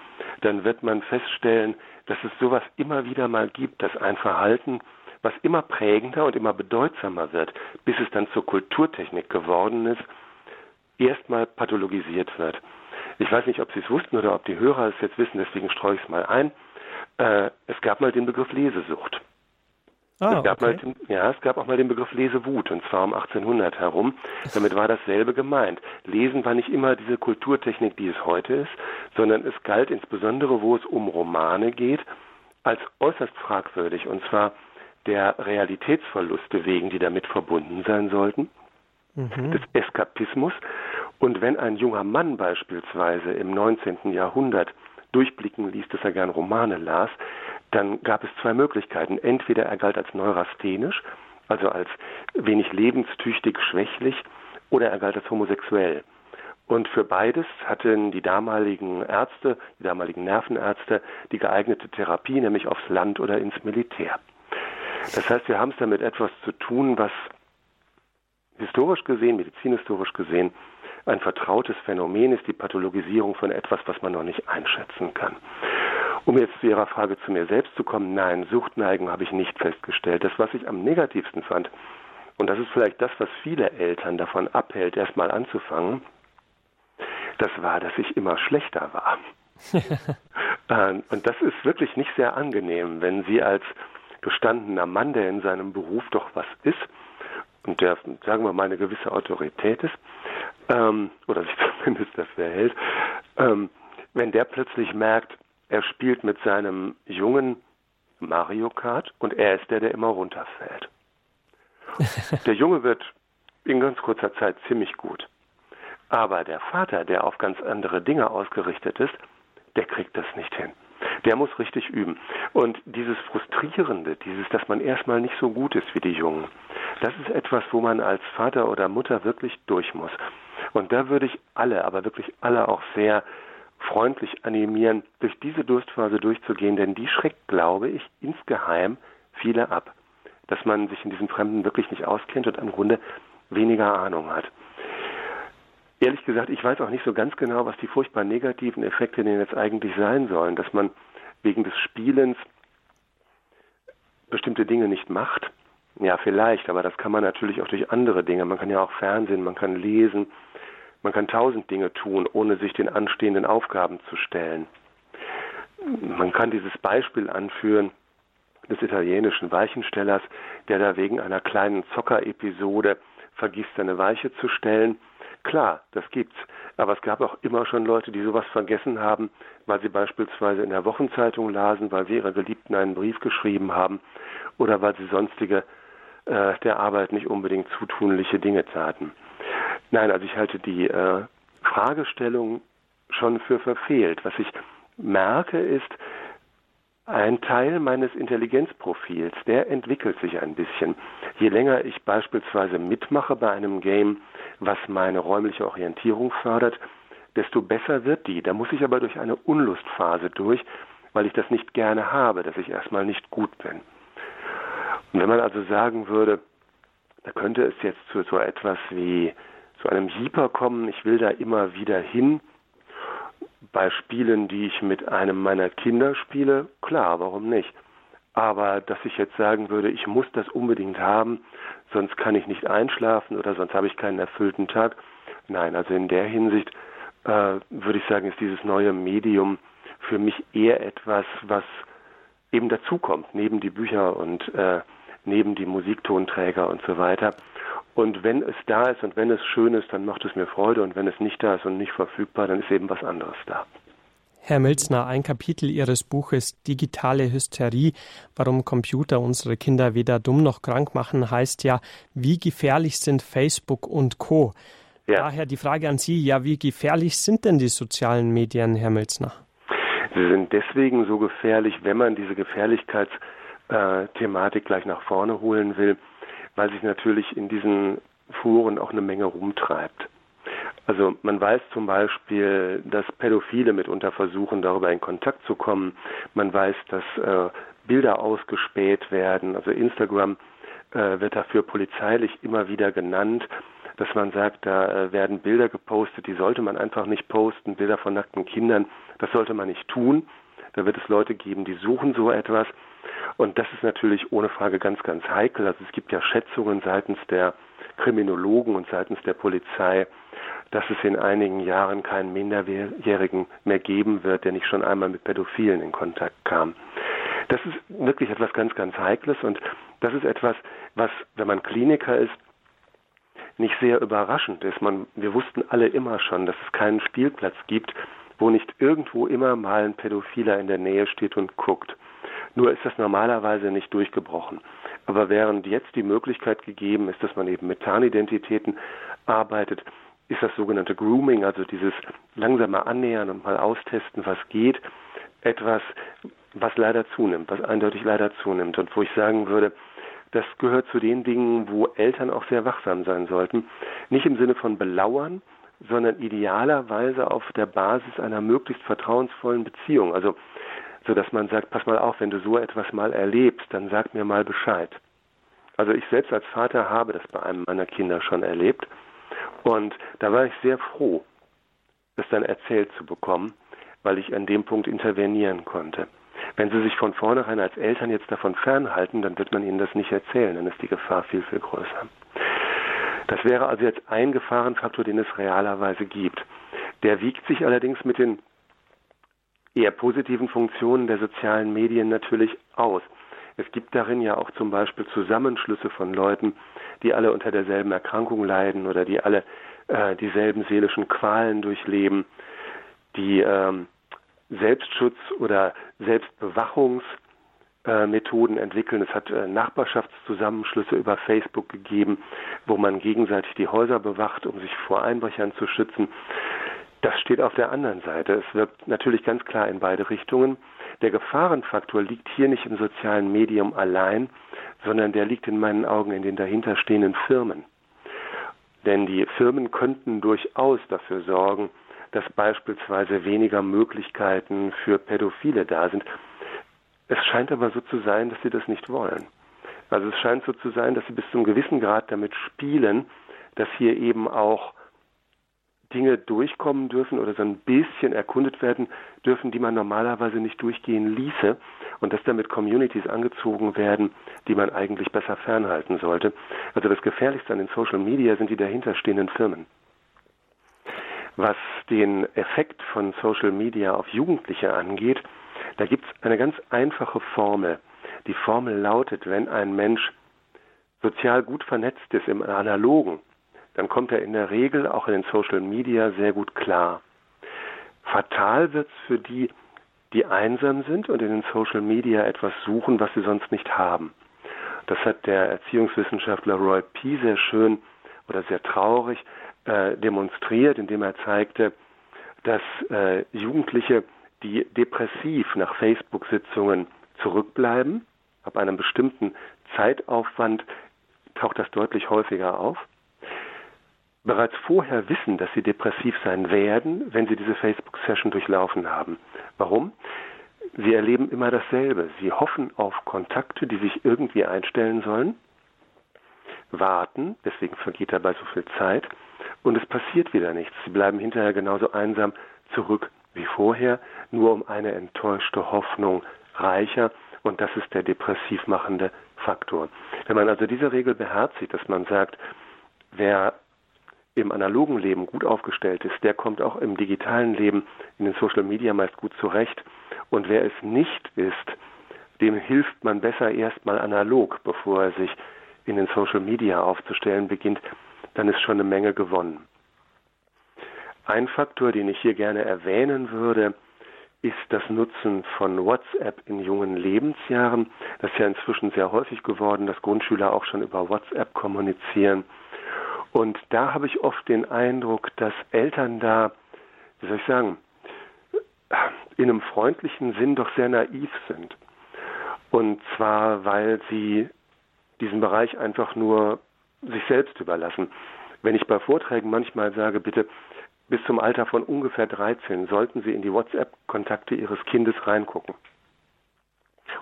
dann wird man feststellen, dass es sowas immer wieder mal gibt, dass ein Verhalten, was immer prägender und immer bedeutsamer wird, bis es dann zur Kulturtechnik geworden ist, erstmal pathologisiert wird. Ich weiß nicht, ob Sie es wussten oder ob die Hörer es jetzt wissen, deswegen streue ich es mal ein. Äh, es gab mal den Begriff Lesesucht. Ah, es gab okay. mal ja, es gab auch mal den Begriff Lesewut, und zwar um 1800 herum. Damit war dasselbe gemeint. Lesen war nicht immer diese Kulturtechnik, die es heute ist, sondern es galt insbesondere, wo es um Romane geht, als äußerst fragwürdig, und zwar der Realitätsverluste wegen, die damit verbunden sein sollten, mhm. des Eskapismus und wenn ein junger Mann beispielsweise im 19. Jahrhundert durchblicken ließ, dass er gern Romane las, dann gab es zwei Möglichkeiten. Entweder er galt als neurasthenisch, also als wenig lebenstüchtig, schwächlich, oder er galt als homosexuell. Und für beides hatten die damaligen Ärzte, die damaligen Nervenärzte, die geeignete Therapie, nämlich aufs Land oder ins Militär. Das heißt, wir haben es damit etwas zu tun, was historisch gesehen, medizinhistorisch gesehen, ein vertrautes Phänomen ist die Pathologisierung von etwas, was man noch nicht einschätzen kann. Um jetzt zu Ihrer Frage zu mir selbst zu kommen, nein, Suchtneigung habe ich nicht festgestellt. Das, was ich am negativsten fand, und das ist vielleicht das, was viele Eltern davon abhält, erstmal anzufangen, das war, dass ich immer schlechter war. Ähm, und das ist wirklich nicht sehr angenehm, wenn Sie als gestandener Mann, der in seinem Beruf doch was ist und der, sagen wir mal, eine gewisse Autorität ist, ähm, oder sich zumindest dafür hält, ähm, wenn der plötzlich merkt, er spielt mit seinem jungen Mario Kart und er ist der, der immer runterfällt. der Junge wird in ganz kurzer Zeit ziemlich gut. Aber der Vater, der auf ganz andere Dinge ausgerichtet ist, der kriegt das nicht hin. Der muss richtig üben. Und dieses Frustrierende, dieses, dass man erstmal nicht so gut ist wie die Jungen, das ist etwas, wo man als Vater oder Mutter wirklich durch muss. Und da würde ich alle, aber wirklich alle auch sehr freundlich animieren, durch diese Durstphase durchzugehen, denn die schreckt, glaube ich, insgeheim viele ab. Dass man sich in diesem Fremden wirklich nicht auskennt und im Grunde weniger Ahnung hat. Ehrlich gesagt, ich weiß auch nicht so ganz genau, was die furchtbar negativen Effekte denn jetzt eigentlich sein sollen, dass man wegen des Spielens bestimmte Dinge nicht macht. Ja, vielleicht, aber das kann man natürlich auch durch andere Dinge. Man kann ja auch Fernsehen, man kann lesen, man kann tausend Dinge tun, ohne sich den anstehenden Aufgaben zu stellen. Man kann dieses Beispiel anführen des italienischen Weichenstellers, der da wegen einer kleinen Zockerepisode vergisst, seine Weiche zu stellen. Klar, das gibt's. Aber es gab auch immer schon Leute, die sowas vergessen haben, weil sie beispielsweise in der Wochenzeitung lasen, weil sie ihrer Geliebten einen Brief geschrieben haben oder weil sie sonstige äh, der Arbeit nicht unbedingt zutunliche Dinge taten. Nein, also ich halte die äh, Fragestellung schon für verfehlt. Was ich merke ist, ein Teil meines Intelligenzprofils, der entwickelt sich ein bisschen. Je länger ich beispielsweise mitmache bei einem Game, was meine räumliche Orientierung fördert, desto besser wird die. Da muss ich aber durch eine Unlustphase durch, weil ich das nicht gerne habe, dass ich erstmal nicht gut bin. Und wenn man also sagen würde, da könnte es jetzt zu so etwas wie zu einem Jeeper kommen, ich will da immer wieder hin. Bei Spielen, die ich mit einem meiner Kinder spiele, klar, warum nicht? Aber dass ich jetzt sagen würde, ich muss das unbedingt haben, sonst kann ich nicht einschlafen oder sonst habe ich keinen erfüllten Tag. Nein, also in der Hinsicht äh, würde ich sagen, ist dieses neue Medium für mich eher etwas, was eben dazukommt, neben die Bücher und äh, neben die Musiktonträger und so weiter. Und wenn es da ist und wenn es schön ist, dann macht es mir Freude. Und wenn es nicht da ist und nicht verfügbar, dann ist eben was anderes da. Herr Milzner, ein Kapitel Ihres Buches Digitale Hysterie, warum Computer unsere Kinder weder dumm noch krank machen, heißt ja, wie gefährlich sind Facebook und Co. Ja. Daher die Frage an Sie, ja, wie gefährlich sind denn die sozialen Medien, Herr Milzner? Sie sind deswegen so gefährlich, wenn man diese Gefährlichkeitsthematik gleich nach vorne holen will, weil sich natürlich in diesen Foren auch eine Menge rumtreibt. Also man weiß zum Beispiel, dass Pädophile mitunter versuchen, darüber in Kontakt zu kommen. Man weiß, dass äh, Bilder ausgespäht werden. Also Instagram äh, wird dafür polizeilich immer wieder genannt, dass man sagt, da äh, werden Bilder gepostet, die sollte man einfach nicht posten, Bilder von nackten Kindern, das sollte man nicht tun. Da wird es Leute geben, die suchen so etwas. Und das ist natürlich ohne Frage ganz, ganz heikel. Also es gibt ja Schätzungen seitens der Kriminologen und seitens der Polizei, dass es in einigen Jahren keinen Minderjährigen mehr geben wird, der nicht schon einmal mit Pädophilen in Kontakt kam. Das ist wirklich etwas ganz, ganz Heikles und das ist etwas, was, wenn man Kliniker ist, nicht sehr überraschend ist. Man, wir wussten alle immer schon, dass es keinen Spielplatz gibt, wo nicht irgendwo immer mal ein Pädophiler in der Nähe steht und guckt. Nur ist das normalerweise nicht durchgebrochen. Aber während jetzt die Möglichkeit gegeben ist, dass man eben mit Tarnidentitäten arbeitet, ist das sogenannte Grooming, also dieses langsame Annähern und mal austesten, was geht, etwas, was leider zunimmt, was eindeutig leider zunimmt und wo ich sagen würde, das gehört zu den Dingen, wo Eltern auch sehr wachsam sein sollten. Nicht im Sinne von belauern, sondern idealerweise auf der Basis einer möglichst vertrauensvollen Beziehung. Also so dass man sagt, pass mal auf, wenn du so etwas mal erlebst, dann sag mir mal Bescheid. Also ich selbst als Vater habe das bei einem meiner Kinder schon erlebt und da war ich sehr froh, das dann erzählt zu bekommen, weil ich an dem Punkt intervenieren konnte. Wenn Sie sich von vornherein als Eltern jetzt davon fernhalten, dann wird man Ihnen das nicht erzählen, dann ist die Gefahr viel, viel größer. Das wäre also jetzt ein Gefahrenfaktor, den es realerweise gibt. Der wiegt sich allerdings mit den eher positiven Funktionen der sozialen Medien natürlich aus. Es gibt darin ja auch zum Beispiel Zusammenschlüsse von Leuten, die alle unter derselben Erkrankung leiden oder die alle äh, dieselben seelischen Qualen durchleben, die ähm, Selbstschutz oder Selbstbewachungsmethoden äh, Methoden entwickeln. Es hat äh, Nachbarschaftszusammenschlüsse über Facebook gegeben, wo man gegenseitig die Häuser bewacht, um sich vor Einbrechern zu schützen. Das steht auf der anderen Seite. Es wirkt natürlich ganz klar in beide Richtungen. Der Gefahrenfaktor liegt hier nicht im sozialen Medium allein, sondern der liegt in meinen Augen in den dahinterstehenden Firmen. Denn die Firmen könnten durchaus dafür sorgen, dass beispielsweise weniger Möglichkeiten für Pädophile da sind. Es scheint aber so zu sein, dass sie das nicht wollen. Also es scheint so zu sein, dass sie bis zu einem gewissen Grad damit spielen, dass hier eben auch Dinge durchkommen dürfen oder so ein bisschen erkundet werden dürfen, die man normalerweise nicht durchgehen ließe und dass damit Communities angezogen werden, die man eigentlich besser fernhalten sollte. Also das Gefährlichste an den Social Media sind die dahinterstehenden Firmen. Was den Effekt von Social Media auf Jugendliche angeht, da gibt es eine ganz einfache Formel. Die Formel lautet, wenn ein Mensch sozial gut vernetzt ist im Analogen, dann kommt er in der Regel auch in den Social Media sehr gut klar. Fatal wird es für die, die einsam sind und in den Social Media etwas suchen, was sie sonst nicht haben. Das hat der Erziehungswissenschaftler Roy P. sehr schön oder sehr traurig äh, demonstriert, indem er zeigte, dass äh, Jugendliche, die depressiv nach Facebook-Sitzungen zurückbleiben, ab einem bestimmten Zeitaufwand taucht das deutlich häufiger auf bereits vorher wissen, dass sie depressiv sein werden, wenn sie diese Facebook-Session durchlaufen haben. Warum? Sie erleben immer dasselbe. Sie hoffen auf Kontakte, die sich irgendwie einstellen sollen, warten, deswegen vergeht dabei so viel Zeit, und es passiert wieder nichts. Sie bleiben hinterher genauso einsam zurück wie vorher, nur um eine enttäuschte Hoffnung reicher, und das ist der depressiv machende Faktor. Wenn man also diese Regel beherzigt, dass man sagt, wer im analogen Leben gut aufgestellt ist, der kommt auch im digitalen Leben in den Social Media meist gut zurecht. Und wer es nicht ist, dem hilft man besser erstmal analog, bevor er sich in den Social Media aufzustellen beginnt, dann ist schon eine Menge gewonnen. Ein Faktor, den ich hier gerne erwähnen würde, ist das Nutzen von WhatsApp in jungen Lebensjahren. Das ist ja inzwischen sehr häufig geworden, dass Grundschüler auch schon über WhatsApp kommunizieren. Und da habe ich oft den Eindruck, dass Eltern da, wie soll ich sagen, in einem freundlichen Sinn doch sehr naiv sind. Und zwar, weil sie diesen Bereich einfach nur sich selbst überlassen. Wenn ich bei Vorträgen manchmal sage, bitte bis zum Alter von ungefähr 13 sollten Sie in die WhatsApp-Kontakte Ihres Kindes reingucken.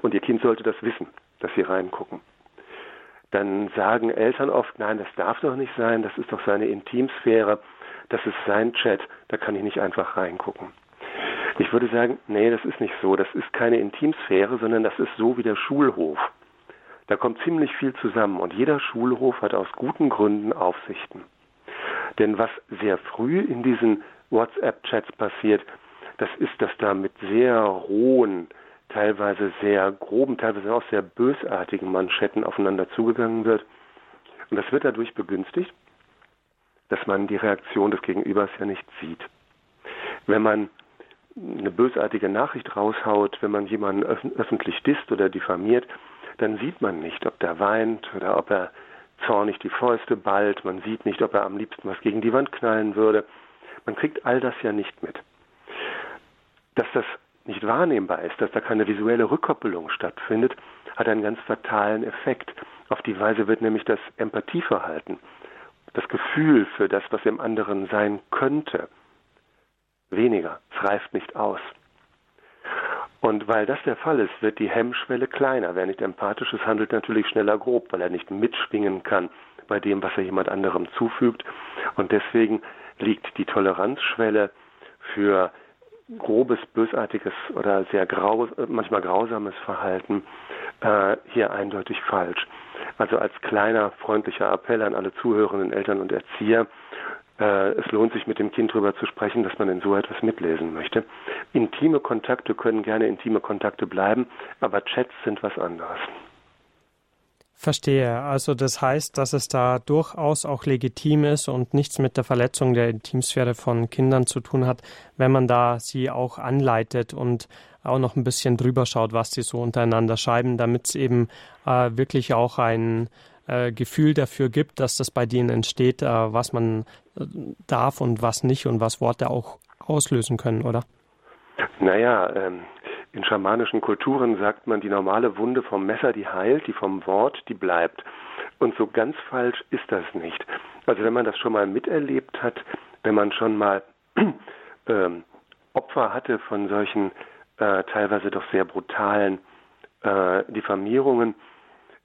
Und Ihr Kind sollte das wissen, dass Sie reingucken dann sagen Eltern oft, nein, das darf doch nicht sein, das ist doch seine Intimsphäre, das ist sein Chat, da kann ich nicht einfach reingucken. Ich würde sagen, nee, das ist nicht so, das ist keine Intimsphäre, sondern das ist so wie der Schulhof. Da kommt ziemlich viel zusammen und jeder Schulhof hat aus guten Gründen Aufsichten. Denn was sehr früh in diesen WhatsApp-Chats passiert, das ist, dass da mit sehr rohen, teilweise sehr groben, teilweise auch sehr bösartigen Manschetten aufeinander zugegangen wird. Und das wird dadurch begünstigt, dass man die Reaktion des Gegenübers ja nicht sieht. Wenn man eine bösartige Nachricht raushaut, wenn man jemanden öffentlich disst oder diffamiert, dann sieht man nicht, ob der weint oder ob er zornig die Fäuste ballt. Man sieht nicht, ob er am liebsten was gegen die Wand knallen würde. Man kriegt all das ja nicht mit. Dass das nicht wahrnehmbar ist, dass da keine visuelle Rückkoppelung stattfindet, hat einen ganz fatalen Effekt. Auf die Weise wird nämlich das Empathieverhalten, das Gefühl für das, was im anderen sein könnte, weniger. Es reift nicht aus. Und weil das der Fall ist, wird die Hemmschwelle kleiner. Wer nicht empathisch ist, handelt natürlich schneller grob, weil er nicht mitschwingen kann bei dem, was er jemand anderem zufügt. Und deswegen liegt die Toleranzschwelle für grobes, bösartiges oder sehr grau, manchmal grausames Verhalten äh, hier eindeutig falsch. Also als kleiner freundlicher Appell an alle zuhörenden Eltern und Erzieher, es lohnt sich mit dem Kind darüber zu sprechen, dass man in so etwas mitlesen möchte. Intime Kontakte können gerne intime Kontakte bleiben, aber Chats sind was anderes. Verstehe. Also das heißt, dass es da durchaus auch legitim ist und nichts mit der Verletzung der Intimsphäre von Kindern zu tun hat, wenn man da sie auch anleitet und auch noch ein bisschen drüber schaut, was sie so untereinander schreiben, damit es eben äh, wirklich auch ein äh, Gefühl dafür gibt, dass das bei denen entsteht, äh, was man äh, darf und was nicht und was Worte auch auslösen können, oder? Naja, ähm, in schamanischen Kulturen sagt man, die normale Wunde vom Messer, die heilt, die vom Wort, die bleibt. Und so ganz falsch ist das nicht. Also wenn man das schon mal miterlebt hat, wenn man schon mal ähm, Opfer hatte von solchen äh, teilweise doch sehr brutalen äh, Diffamierungen,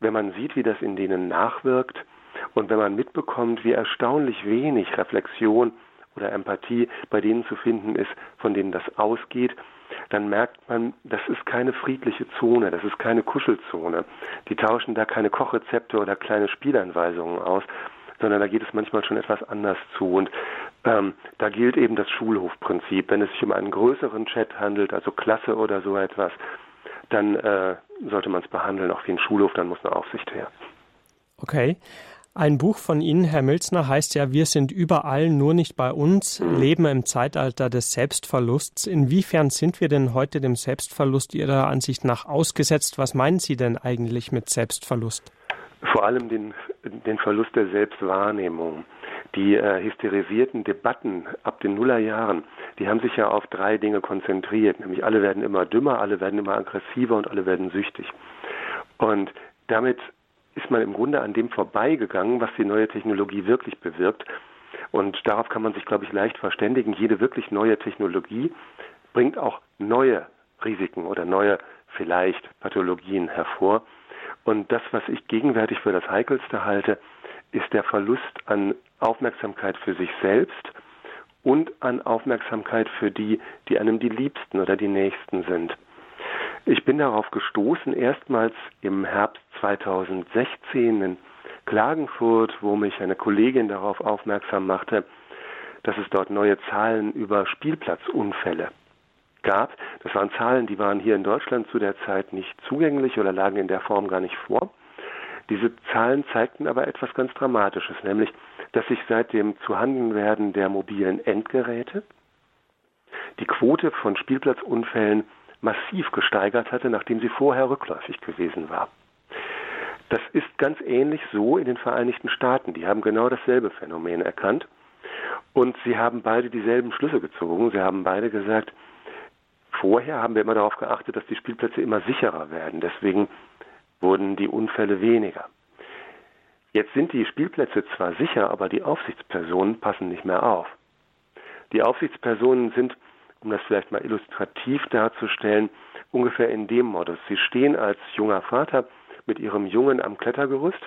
wenn man sieht, wie das in denen nachwirkt und wenn man mitbekommt, wie erstaunlich wenig Reflexion oder Empathie bei denen zu finden ist, von denen das ausgeht, dann merkt man, das ist keine friedliche Zone, das ist keine Kuschelzone. Die tauschen da keine Kochrezepte oder kleine Spielanweisungen aus, sondern da geht es manchmal schon etwas anders zu. Und ähm, da gilt eben das Schulhofprinzip. Wenn es sich um einen größeren Chat handelt, also Klasse oder so etwas, dann äh, sollte man es behandeln, auch wie ein Schulhof, dann muss eine Aufsicht her. Okay. Ein Buch von Ihnen, Herr Milzner, heißt ja, wir sind überall, nur nicht bei uns, leben im Zeitalter des Selbstverlusts. Inwiefern sind wir denn heute dem Selbstverlust Ihrer Ansicht nach ausgesetzt? Was meinen Sie denn eigentlich mit Selbstverlust? Vor allem den, den Verlust der Selbstwahrnehmung. Die äh, hysterisierten Debatten ab den Nullerjahren, die haben sich ja auf drei Dinge konzentriert, nämlich alle werden immer dümmer, alle werden immer aggressiver und alle werden süchtig. Und damit ist man im Grunde an dem vorbeigegangen, was die neue Technologie wirklich bewirkt. Und darauf kann man sich, glaube ich, leicht verständigen. Jede wirklich neue Technologie bringt auch neue Risiken oder neue vielleicht Pathologien hervor. Und das, was ich gegenwärtig für das Heikelste halte, ist der Verlust an Aufmerksamkeit für sich selbst und an Aufmerksamkeit für die, die einem die Liebsten oder die Nächsten sind. Ich bin darauf gestoßen, erstmals im Herbst 2016 in Klagenfurt, wo mich eine Kollegin darauf aufmerksam machte, dass es dort neue Zahlen über Spielplatzunfälle gab. Das waren Zahlen, die waren hier in Deutschland zu der Zeit nicht zugänglich oder lagen in der Form gar nicht vor. Diese Zahlen zeigten aber etwas ganz Dramatisches, nämlich, dass sich seit dem Zuhandenwerden der mobilen Endgeräte die Quote von Spielplatzunfällen massiv gesteigert hatte, nachdem sie vorher rückläufig gewesen war. Das ist ganz ähnlich so in den Vereinigten Staaten. Die haben genau dasselbe Phänomen erkannt und sie haben beide dieselben Schlüsse gezogen. Sie haben beide gesagt, vorher haben wir immer darauf geachtet, dass die Spielplätze immer sicherer werden. Deswegen wurden die Unfälle weniger. Jetzt sind die Spielplätze zwar sicher, aber die Aufsichtspersonen passen nicht mehr auf. Die Aufsichtspersonen sind um das vielleicht mal illustrativ darzustellen, ungefähr in dem Modus. Sie stehen als junger Vater mit ihrem Jungen am Klettergerüst,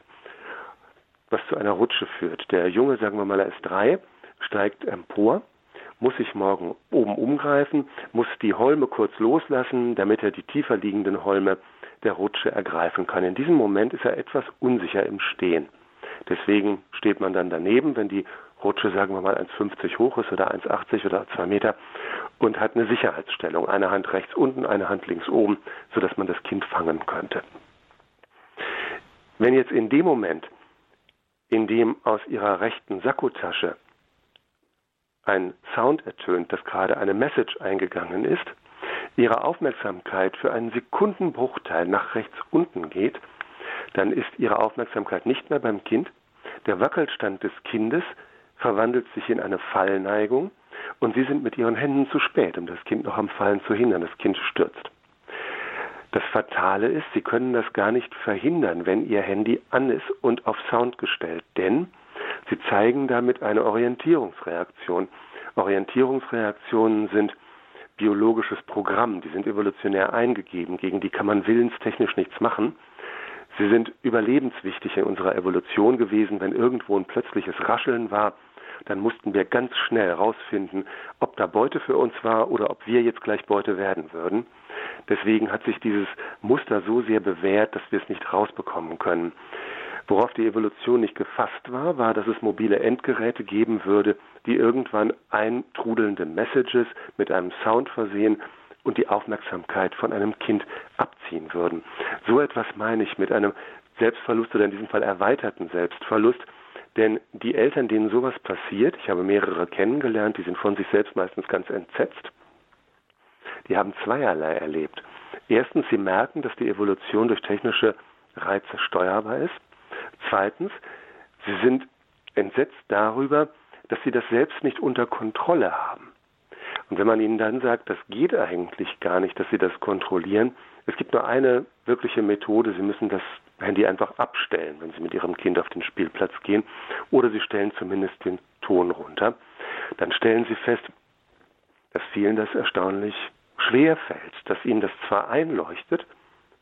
was zu einer Rutsche führt. Der Junge, sagen wir mal, er ist drei, steigt empor, muss sich morgen oben umgreifen, muss die Holme kurz loslassen, damit er die tiefer liegenden Holme der Rutsche ergreifen kann. In diesem Moment ist er etwas unsicher im Stehen. Deswegen steht man dann daneben, wenn die Rutsche, sagen wir mal, 1,50 hoch ist oder 1,80 oder 2 Meter und hat eine Sicherheitsstellung. Eine Hand rechts unten, eine Hand links oben, sodass man das Kind fangen könnte. Wenn jetzt in dem Moment, in dem aus ihrer rechten Sakkotasche ein Sound ertönt, dass gerade eine Message eingegangen ist, ihre Aufmerksamkeit für einen Sekundenbruchteil nach rechts unten geht, dann ist ihre Aufmerksamkeit nicht mehr beim Kind. Der Wackelstand des Kindes verwandelt sich in eine Fallneigung und sie sind mit ihren Händen zu spät, um das Kind noch am Fallen zu hindern. Das Kind stürzt. Das Fatale ist, sie können das gar nicht verhindern, wenn ihr Handy an ist und auf Sound gestellt, denn sie zeigen damit eine Orientierungsreaktion. Orientierungsreaktionen sind biologisches Programm, die sind evolutionär eingegeben, gegen die kann man willenstechnisch nichts machen. Sie sind überlebenswichtig in unserer Evolution gewesen, wenn irgendwo ein plötzliches Rascheln war, dann mussten wir ganz schnell herausfinden, ob da Beute für uns war oder ob wir jetzt gleich Beute werden würden. Deswegen hat sich dieses Muster so sehr bewährt, dass wir es nicht rausbekommen können. Worauf die Evolution nicht gefasst war, war, dass es mobile Endgeräte geben würde, die irgendwann eintrudelnde Messages mit einem Sound versehen und die Aufmerksamkeit von einem Kind abziehen würden. So etwas meine ich mit einem Selbstverlust oder in diesem Fall erweiterten Selbstverlust, denn die Eltern, denen sowas passiert, ich habe mehrere kennengelernt, die sind von sich selbst meistens ganz entsetzt. die haben zweierlei erlebt. Erstens, sie merken, dass die Evolution durch technische Reize steuerbar ist. Zweitens, sie sind entsetzt darüber, dass sie das selbst nicht unter Kontrolle haben. Und wenn man ihnen dann sagt, das geht eigentlich gar nicht, dass sie das kontrollieren, es gibt nur eine wirkliche Methode, sie müssen das Handy einfach abstellen, wenn sie mit ihrem Kind auf den Spielplatz gehen, oder sie stellen zumindest den Ton runter, dann stellen sie fest, dass vielen das erstaunlich schwer fällt, dass ihnen das zwar einleuchtet,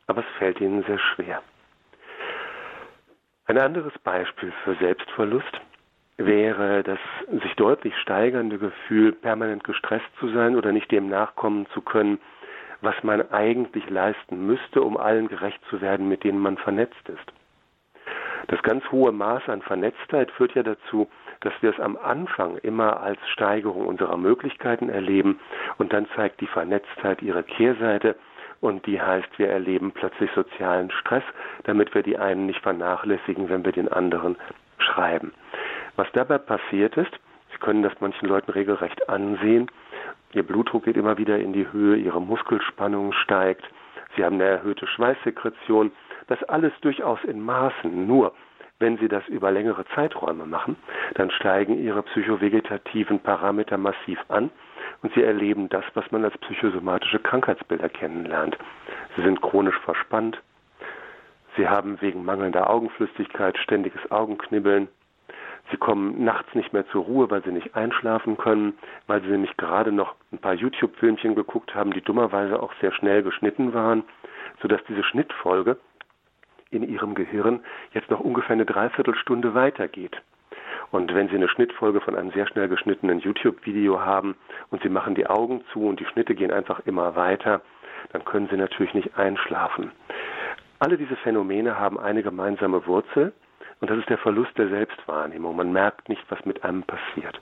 aber es fällt ihnen sehr schwer. Ein anderes Beispiel für Selbstverlust wäre das sich deutlich steigernde Gefühl, permanent gestresst zu sein oder nicht dem nachkommen zu können, was man eigentlich leisten müsste, um allen gerecht zu werden, mit denen man vernetzt ist. Das ganz hohe Maß an Vernetztheit führt ja dazu, dass wir es am Anfang immer als Steigerung unserer Möglichkeiten erleben und dann zeigt die Vernetztheit ihre Kehrseite und die heißt, wir erleben plötzlich sozialen Stress, damit wir die einen nicht vernachlässigen, wenn wir den anderen schreiben. Was dabei passiert ist, Sie können das manchen Leuten regelrecht ansehen, Ihr Blutdruck geht immer wieder in die Höhe, Ihre Muskelspannung steigt, Sie haben eine erhöhte Schweißsekretion, das alles durchaus in Maßen. Nur wenn Sie das über längere Zeiträume machen, dann steigen Ihre psychovegetativen Parameter massiv an und Sie erleben das, was man als psychosomatische Krankheitsbilder kennenlernt. Sie sind chronisch verspannt, Sie haben wegen mangelnder Augenflüssigkeit ständiges Augenknibbeln, Sie kommen nachts nicht mehr zur Ruhe, weil sie nicht einschlafen können, weil sie nämlich gerade noch ein paar YouTube-Filmchen geguckt haben, die dummerweise auch sehr schnell geschnitten waren, sodass diese Schnittfolge in ihrem Gehirn jetzt noch ungefähr eine Dreiviertelstunde weitergeht. Und wenn Sie eine Schnittfolge von einem sehr schnell geschnittenen YouTube-Video haben und Sie machen die Augen zu und die Schnitte gehen einfach immer weiter, dann können Sie natürlich nicht einschlafen. Alle diese Phänomene haben eine gemeinsame Wurzel, und das ist der Verlust der Selbstwahrnehmung. Man merkt nicht, was mit einem passiert.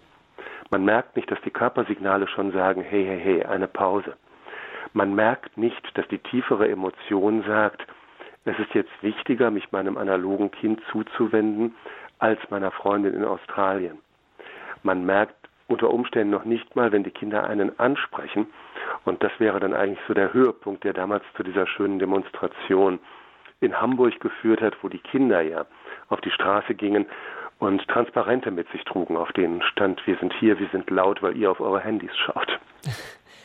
Man merkt nicht, dass die Körpersignale schon sagen, hey, hey, hey, eine Pause. Man merkt nicht, dass die tiefere Emotion sagt, es ist jetzt wichtiger, mich meinem analogen Kind zuzuwenden, als meiner Freundin in Australien. Man merkt unter Umständen noch nicht mal, wenn die Kinder einen ansprechen. Und das wäre dann eigentlich so der Höhepunkt, der damals zu dieser schönen Demonstration in Hamburg geführt hat, wo die Kinder ja auf die Straße gingen und Transparente mit sich trugen, auf denen stand, wir sind hier, wir sind laut, weil ihr auf eure Handys schaut.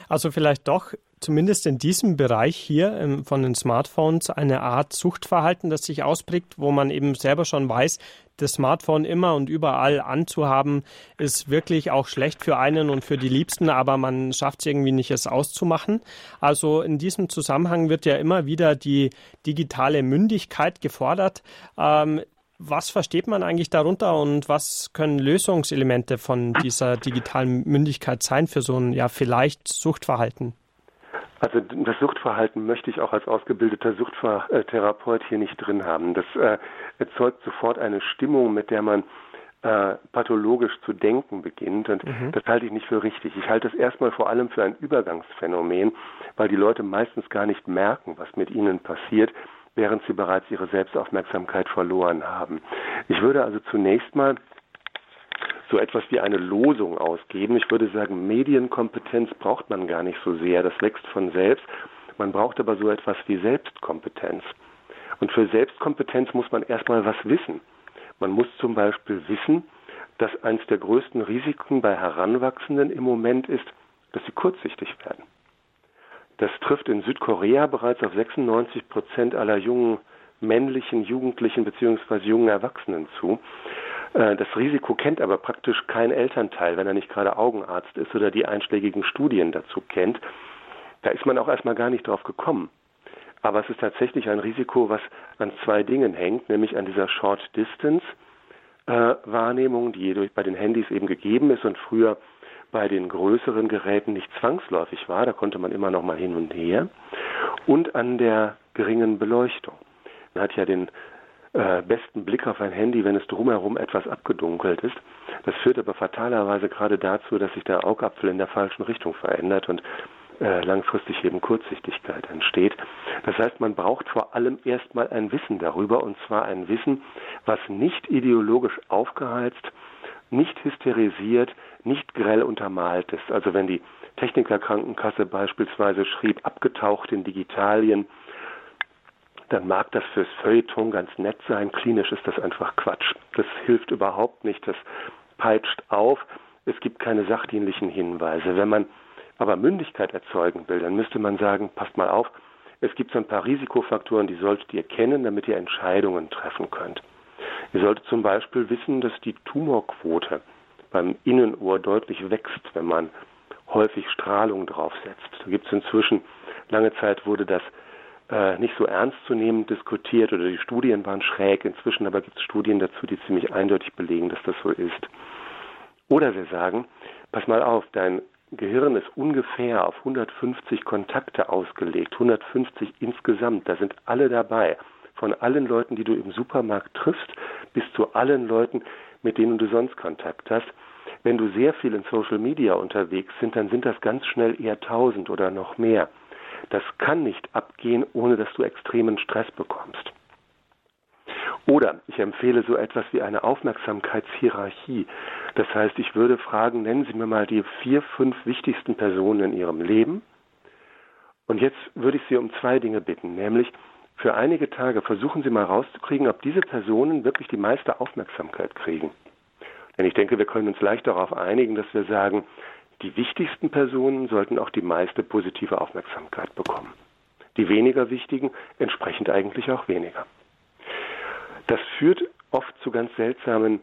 Also vielleicht doch zumindest in diesem Bereich hier ähm, von den Smartphones eine Art Suchtverhalten, das sich ausprägt, wo man eben selber schon weiß, das Smartphone immer und überall anzuhaben, ist wirklich auch schlecht für einen und für die Liebsten, aber man schafft es irgendwie nicht, es auszumachen. Also in diesem Zusammenhang wird ja immer wieder die digitale Mündigkeit gefordert. Ähm, was versteht man eigentlich darunter und was können Lösungselemente von dieser digitalen Mündigkeit sein für so ein ja vielleicht Suchtverhalten? Also das Suchtverhalten möchte ich auch als ausgebildeter Suchttherapeut hier nicht drin haben. Das äh, erzeugt sofort eine Stimmung, mit der man äh, pathologisch zu denken beginnt. Und mhm. das halte ich nicht für richtig. Ich halte es erstmal vor allem für ein Übergangsphänomen, weil die Leute meistens gar nicht merken, was mit ihnen passiert, während sie bereits ihre Selbstaufmerksamkeit verloren haben. Ich würde also zunächst mal so etwas wie eine Losung ausgeben. Ich würde sagen, Medienkompetenz braucht man gar nicht so sehr, das wächst von selbst. Man braucht aber so etwas wie Selbstkompetenz. Und für Selbstkompetenz muss man erstmal was wissen. Man muss zum Beispiel wissen, dass eines der größten Risiken bei Heranwachsenden im Moment ist, dass sie kurzsichtig werden. Das trifft in Südkorea bereits auf 96 Prozent aller jungen männlichen Jugendlichen bzw. jungen Erwachsenen zu. Äh, das Risiko kennt aber praktisch kein Elternteil, wenn er nicht gerade Augenarzt ist oder die einschlägigen Studien dazu kennt. Da ist man auch erstmal gar nicht drauf gekommen. Aber es ist tatsächlich ein Risiko, was an zwei Dingen hängt, nämlich an dieser Short Distance äh, Wahrnehmung, die bei den Handys eben gegeben ist und früher bei den größeren Geräten nicht zwangsläufig war, da konnte man immer noch mal hin und her, und an der geringen Beleuchtung. Man hat ja den äh, besten Blick auf ein Handy, wenn es drumherum etwas abgedunkelt ist. Das führt aber fatalerweise gerade dazu, dass sich der Augapfel in der falschen Richtung verändert und äh, langfristig eben Kurzsichtigkeit entsteht. Das heißt, man braucht vor allem erstmal ein Wissen darüber, und zwar ein Wissen, was nicht ideologisch aufgeheizt nicht hysterisiert, nicht grell untermalt ist. Also wenn die Technikerkrankenkasse beispielsweise schrieb, abgetaucht in Digitalien, dann mag das fürs Feuilleton ganz nett sein. Klinisch ist das einfach Quatsch. Das hilft überhaupt nicht. Das peitscht auf. Es gibt keine sachdienlichen Hinweise. Wenn man aber Mündigkeit erzeugen will, dann müsste man sagen, passt mal auf, es gibt so ein paar Risikofaktoren, die solltet ihr kennen, damit ihr Entscheidungen treffen könnt. Ihr solltet zum Beispiel wissen, dass die Tumorquote beim Innenohr deutlich wächst, wenn man häufig Strahlung draufsetzt. Da gibt es inzwischen, lange Zeit wurde das äh, nicht so ernstzunehmend diskutiert oder die Studien waren schräg. Inzwischen aber gibt es Studien dazu, die ziemlich eindeutig belegen, dass das so ist. Oder wir sagen, pass mal auf, dein Gehirn ist ungefähr auf 150 Kontakte ausgelegt, 150 insgesamt, da sind alle dabei. Von allen Leuten, die du im Supermarkt triffst, bis zu allen Leuten, mit denen du sonst Kontakt hast. Wenn du sehr viel in Social Media unterwegs sind, dann sind das ganz schnell eher 1000 oder noch mehr. Das kann nicht abgehen, ohne dass du extremen Stress bekommst. Oder ich empfehle so etwas wie eine Aufmerksamkeitshierarchie. Das heißt, ich würde fragen, nennen Sie mir mal die vier, fünf wichtigsten Personen in Ihrem Leben. Und jetzt würde ich Sie um zwei Dinge bitten, nämlich für einige Tage versuchen Sie mal rauszukriegen, ob diese Personen wirklich die meiste Aufmerksamkeit kriegen. Denn ich denke, wir können uns leicht darauf einigen, dass wir sagen, die wichtigsten Personen sollten auch die meiste positive Aufmerksamkeit bekommen. Die weniger wichtigen entsprechend eigentlich auch weniger. Das führt oft zu ganz seltsamen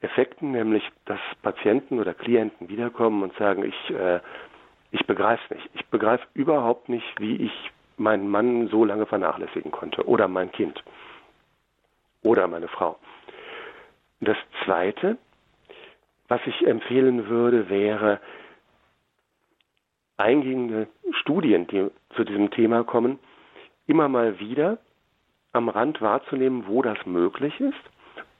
Effekten, nämlich dass Patienten oder Klienten wiederkommen und sagen, ich, äh, ich begreife es nicht. Ich begreife überhaupt nicht, wie ich meinen Mann so lange vernachlässigen konnte. Oder mein Kind. Oder meine Frau. Das Zweite, was ich empfehlen würde, wäre eingehende Studien, die zu diesem Thema kommen, immer mal wieder am Rand wahrzunehmen, wo das möglich ist,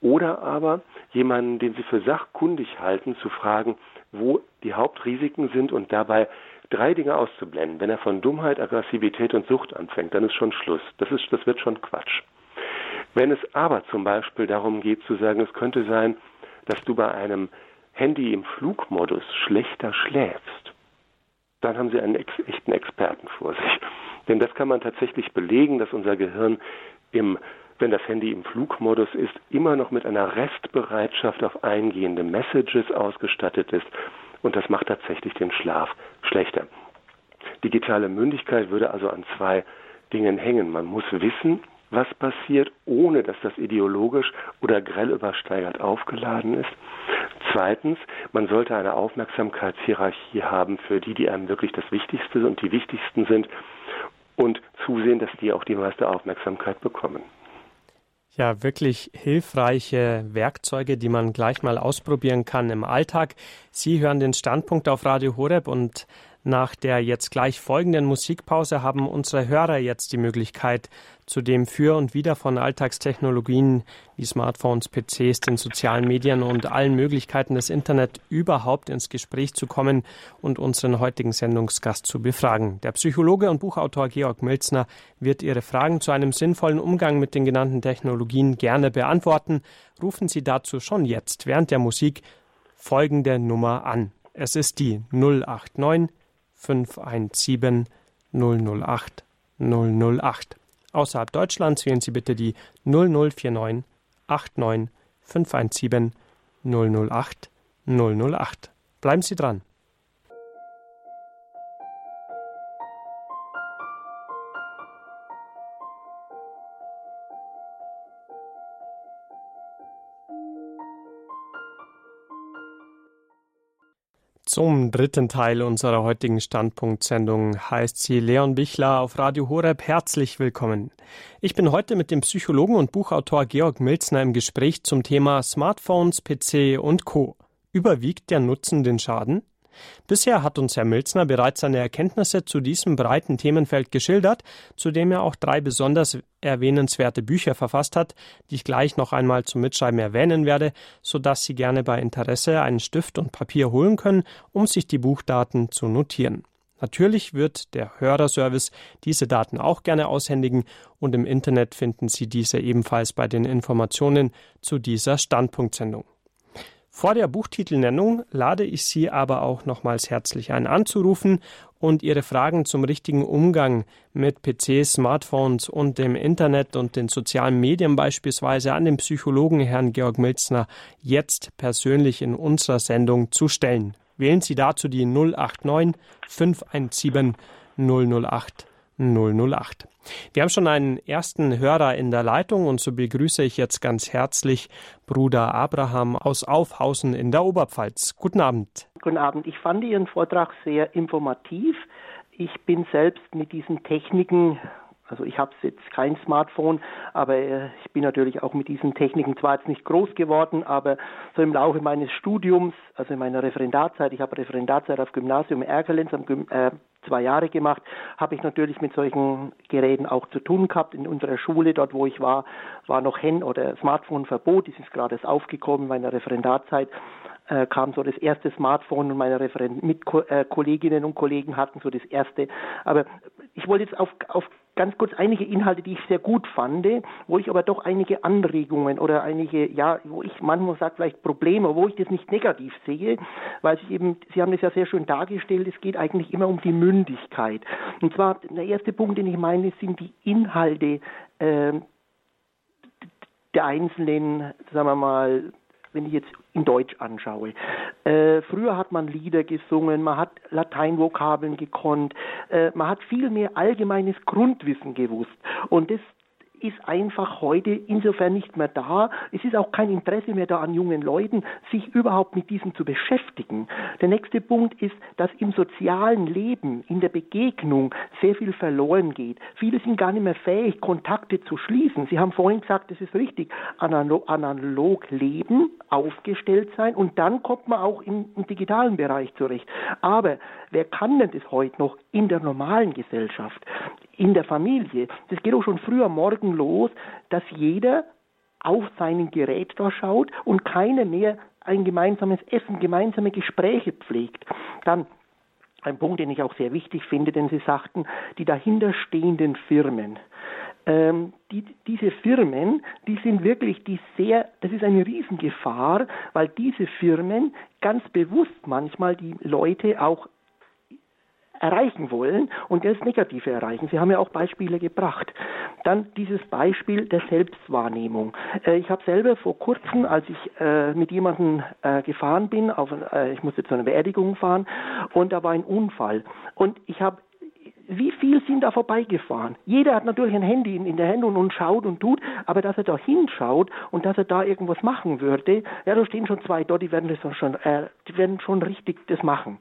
oder aber jemanden, den Sie für sachkundig halten, zu fragen, wo die Hauptrisiken sind und dabei drei Dinge auszublenden. Wenn er von Dummheit, Aggressivität und Sucht anfängt, dann ist schon Schluss. Das, ist, das wird schon Quatsch. Wenn es aber zum Beispiel darum geht zu sagen, es könnte sein, dass du bei einem Handy im Flugmodus schlechter schläfst, dann haben Sie einen echten Experten vor sich. Denn das kann man tatsächlich belegen, dass unser Gehirn im wenn das Handy im Flugmodus ist, immer noch mit einer Restbereitschaft auf eingehende Messages ausgestattet ist. Und das macht tatsächlich den Schlaf schlechter. Digitale Mündigkeit würde also an zwei Dingen hängen. Man muss wissen, was passiert, ohne dass das ideologisch oder grell übersteigert aufgeladen ist. Zweitens, man sollte eine Aufmerksamkeitshierarchie haben für die, die einem wirklich das Wichtigste und die wichtigsten sind und zusehen, dass die auch die meiste Aufmerksamkeit bekommen. Ja, wirklich hilfreiche Werkzeuge, die man gleich mal ausprobieren kann im Alltag. Sie hören den Standpunkt auf Radio Horeb und nach der jetzt gleich folgenden Musikpause haben unsere Hörer jetzt die Möglichkeit, zu dem Für und Wider von Alltagstechnologien wie Smartphones, PCs, den sozialen Medien und allen Möglichkeiten des Internet überhaupt ins Gespräch zu kommen und unseren heutigen Sendungsgast zu befragen. Der Psychologe und Buchautor Georg Milzner wird Ihre Fragen zu einem sinnvollen Umgang mit den genannten Technologien gerne beantworten. Rufen Sie dazu schon jetzt während der Musik folgende Nummer an. Es ist die 089 517 008 008. Außerhalb Deutschlands wählen Sie bitte die 0049 89 517 008 008. Bleiben Sie dran. Zum dritten Teil unserer heutigen Standpunktsendung heißt sie Leon Bichler auf Radio Horeb. Herzlich willkommen. Ich bin heute mit dem Psychologen und Buchautor Georg Milzner im Gespräch zum Thema Smartphones, PC und Co. Überwiegt der Nutzen den Schaden? Bisher hat uns Herr Milzner bereits seine Erkenntnisse zu diesem breiten Themenfeld geschildert, zu dem er auch drei besonders erwähnenswerte Bücher verfasst hat, die ich gleich noch einmal zum Mitschreiben erwähnen werde, so dass Sie gerne bei Interesse einen Stift und Papier holen können, um sich die Buchdaten zu notieren. Natürlich wird der Hörerservice diese Daten auch gerne aushändigen und im Internet finden Sie diese ebenfalls bei den Informationen zu dieser Standpunktsendung. Vor der Buchtitelnennung lade ich Sie aber auch nochmals herzlich ein, anzurufen und Ihre Fragen zum richtigen Umgang mit PCs, Smartphones und dem Internet und den sozialen Medien beispielsweise an den Psychologen Herrn Georg Milzner jetzt persönlich in unserer Sendung zu stellen. Wählen Sie dazu die 089 517 008 008. Wir haben schon einen ersten Hörer in der Leitung und so begrüße ich jetzt ganz herzlich Bruder Abraham aus Aufhausen in der Oberpfalz. Guten Abend. Guten Abend. Ich fand Ihren Vortrag sehr informativ. Ich bin selbst mit diesen Techniken also ich habe jetzt kein Smartphone, aber äh, ich bin natürlich auch mit diesen Techniken zwar jetzt nicht groß geworden, aber so im Laufe meines Studiums, also in meiner Referendarzeit, ich habe Referendarzeit auf Gymnasium Erkelenz äh, zwei Jahre gemacht, habe ich natürlich mit solchen Geräten auch zu tun gehabt. In unserer Schule, dort wo ich war, war noch Hand- oder Smartphone-Verbot. Das ist gerade erst aufgekommen in meiner Referendarzeit äh, kam so das erste Smartphone und meine Referenten mit äh, Kolleginnen und Kollegen hatten so das erste. Aber ich wollte jetzt auf, auf ganz kurz einige Inhalte, die ich sehr gut fand, wo ich aber doch einige Anregungen oder einige, ja, wo ich manchmal sage vielleicht Probleme, wo ich das nicht negativ sehe, weil Sie eben, Sie haben das ja sehr schön dargestellt, es geht eigentlich immer um die Mündigkeit. Und zwar, der erste Punkt, den ich meine, sind die Inhalte äh, der einzelnen, sagen wir mal, wenn ich jetzt in Deutsch anschaue. Äh, früher hat man Lieder gesungen, man hat Lateinvokabeln gekonnt, äh, man hat viel mehr allgemeines Grundwissen gewusst. Und das ist einfach heute insofern nicht mehr da. Es ist auch kein Interesse mehr da an jungen Leuten, sich überhaupt mit diesem zu beschäftigen. Der nächste Punkt ist, dass im sozialen Leben, in der Begegnung sehr viel verloren geht. Viele sind gar nicht mehr fähig, Kontakte zu schließen. Sie haben vorhin gesagt, das ist richtig, analog, analog leben, aufgestellt sein und dann kommt man auch im, im digitalen Bereich zurecht. Aber wer kann denn das heute noch in der normalen Gesellschaft? In der Familie. Das geht auch schon früher morgen los, dass jeder auf sein Gerät da schaut und keiner mehr ein gemeinsames Essen, gemeinsame Gespräche pflegt. Dann ein Punkt, den ich auch sehr wichtig finde, denn Sie sagten, die dahinterstehenden Firmen. Ähm, die, diese Firmen, die sind wirklich die sehr, das ist eine Riesengefahr, weil diese Firmen ganz bewusst manchmal die Leute auch erreichen wollen und das Negative erreichen. Sie haben ja auch Beispiele gebracht. Dann dieses Beispiel der Selbstwahrnehmung. Äh, ich habe selber vor kurzem, als ich äh, mit jemandem äh, gefahren bin, auf, ich musste zu einer Beerdigung fahren und da war ein Unfall und ich habe wie viel sind da vorbeigefahren? Jeder hat natürlich ein Handy in, in der Hand und, und, schaut und tut, aber dass er da hinschaut und dass er da irgendwas machen würde, ja, da stehen schon zwei dort, die werden das schon, äh, die werden schon richtig das machen.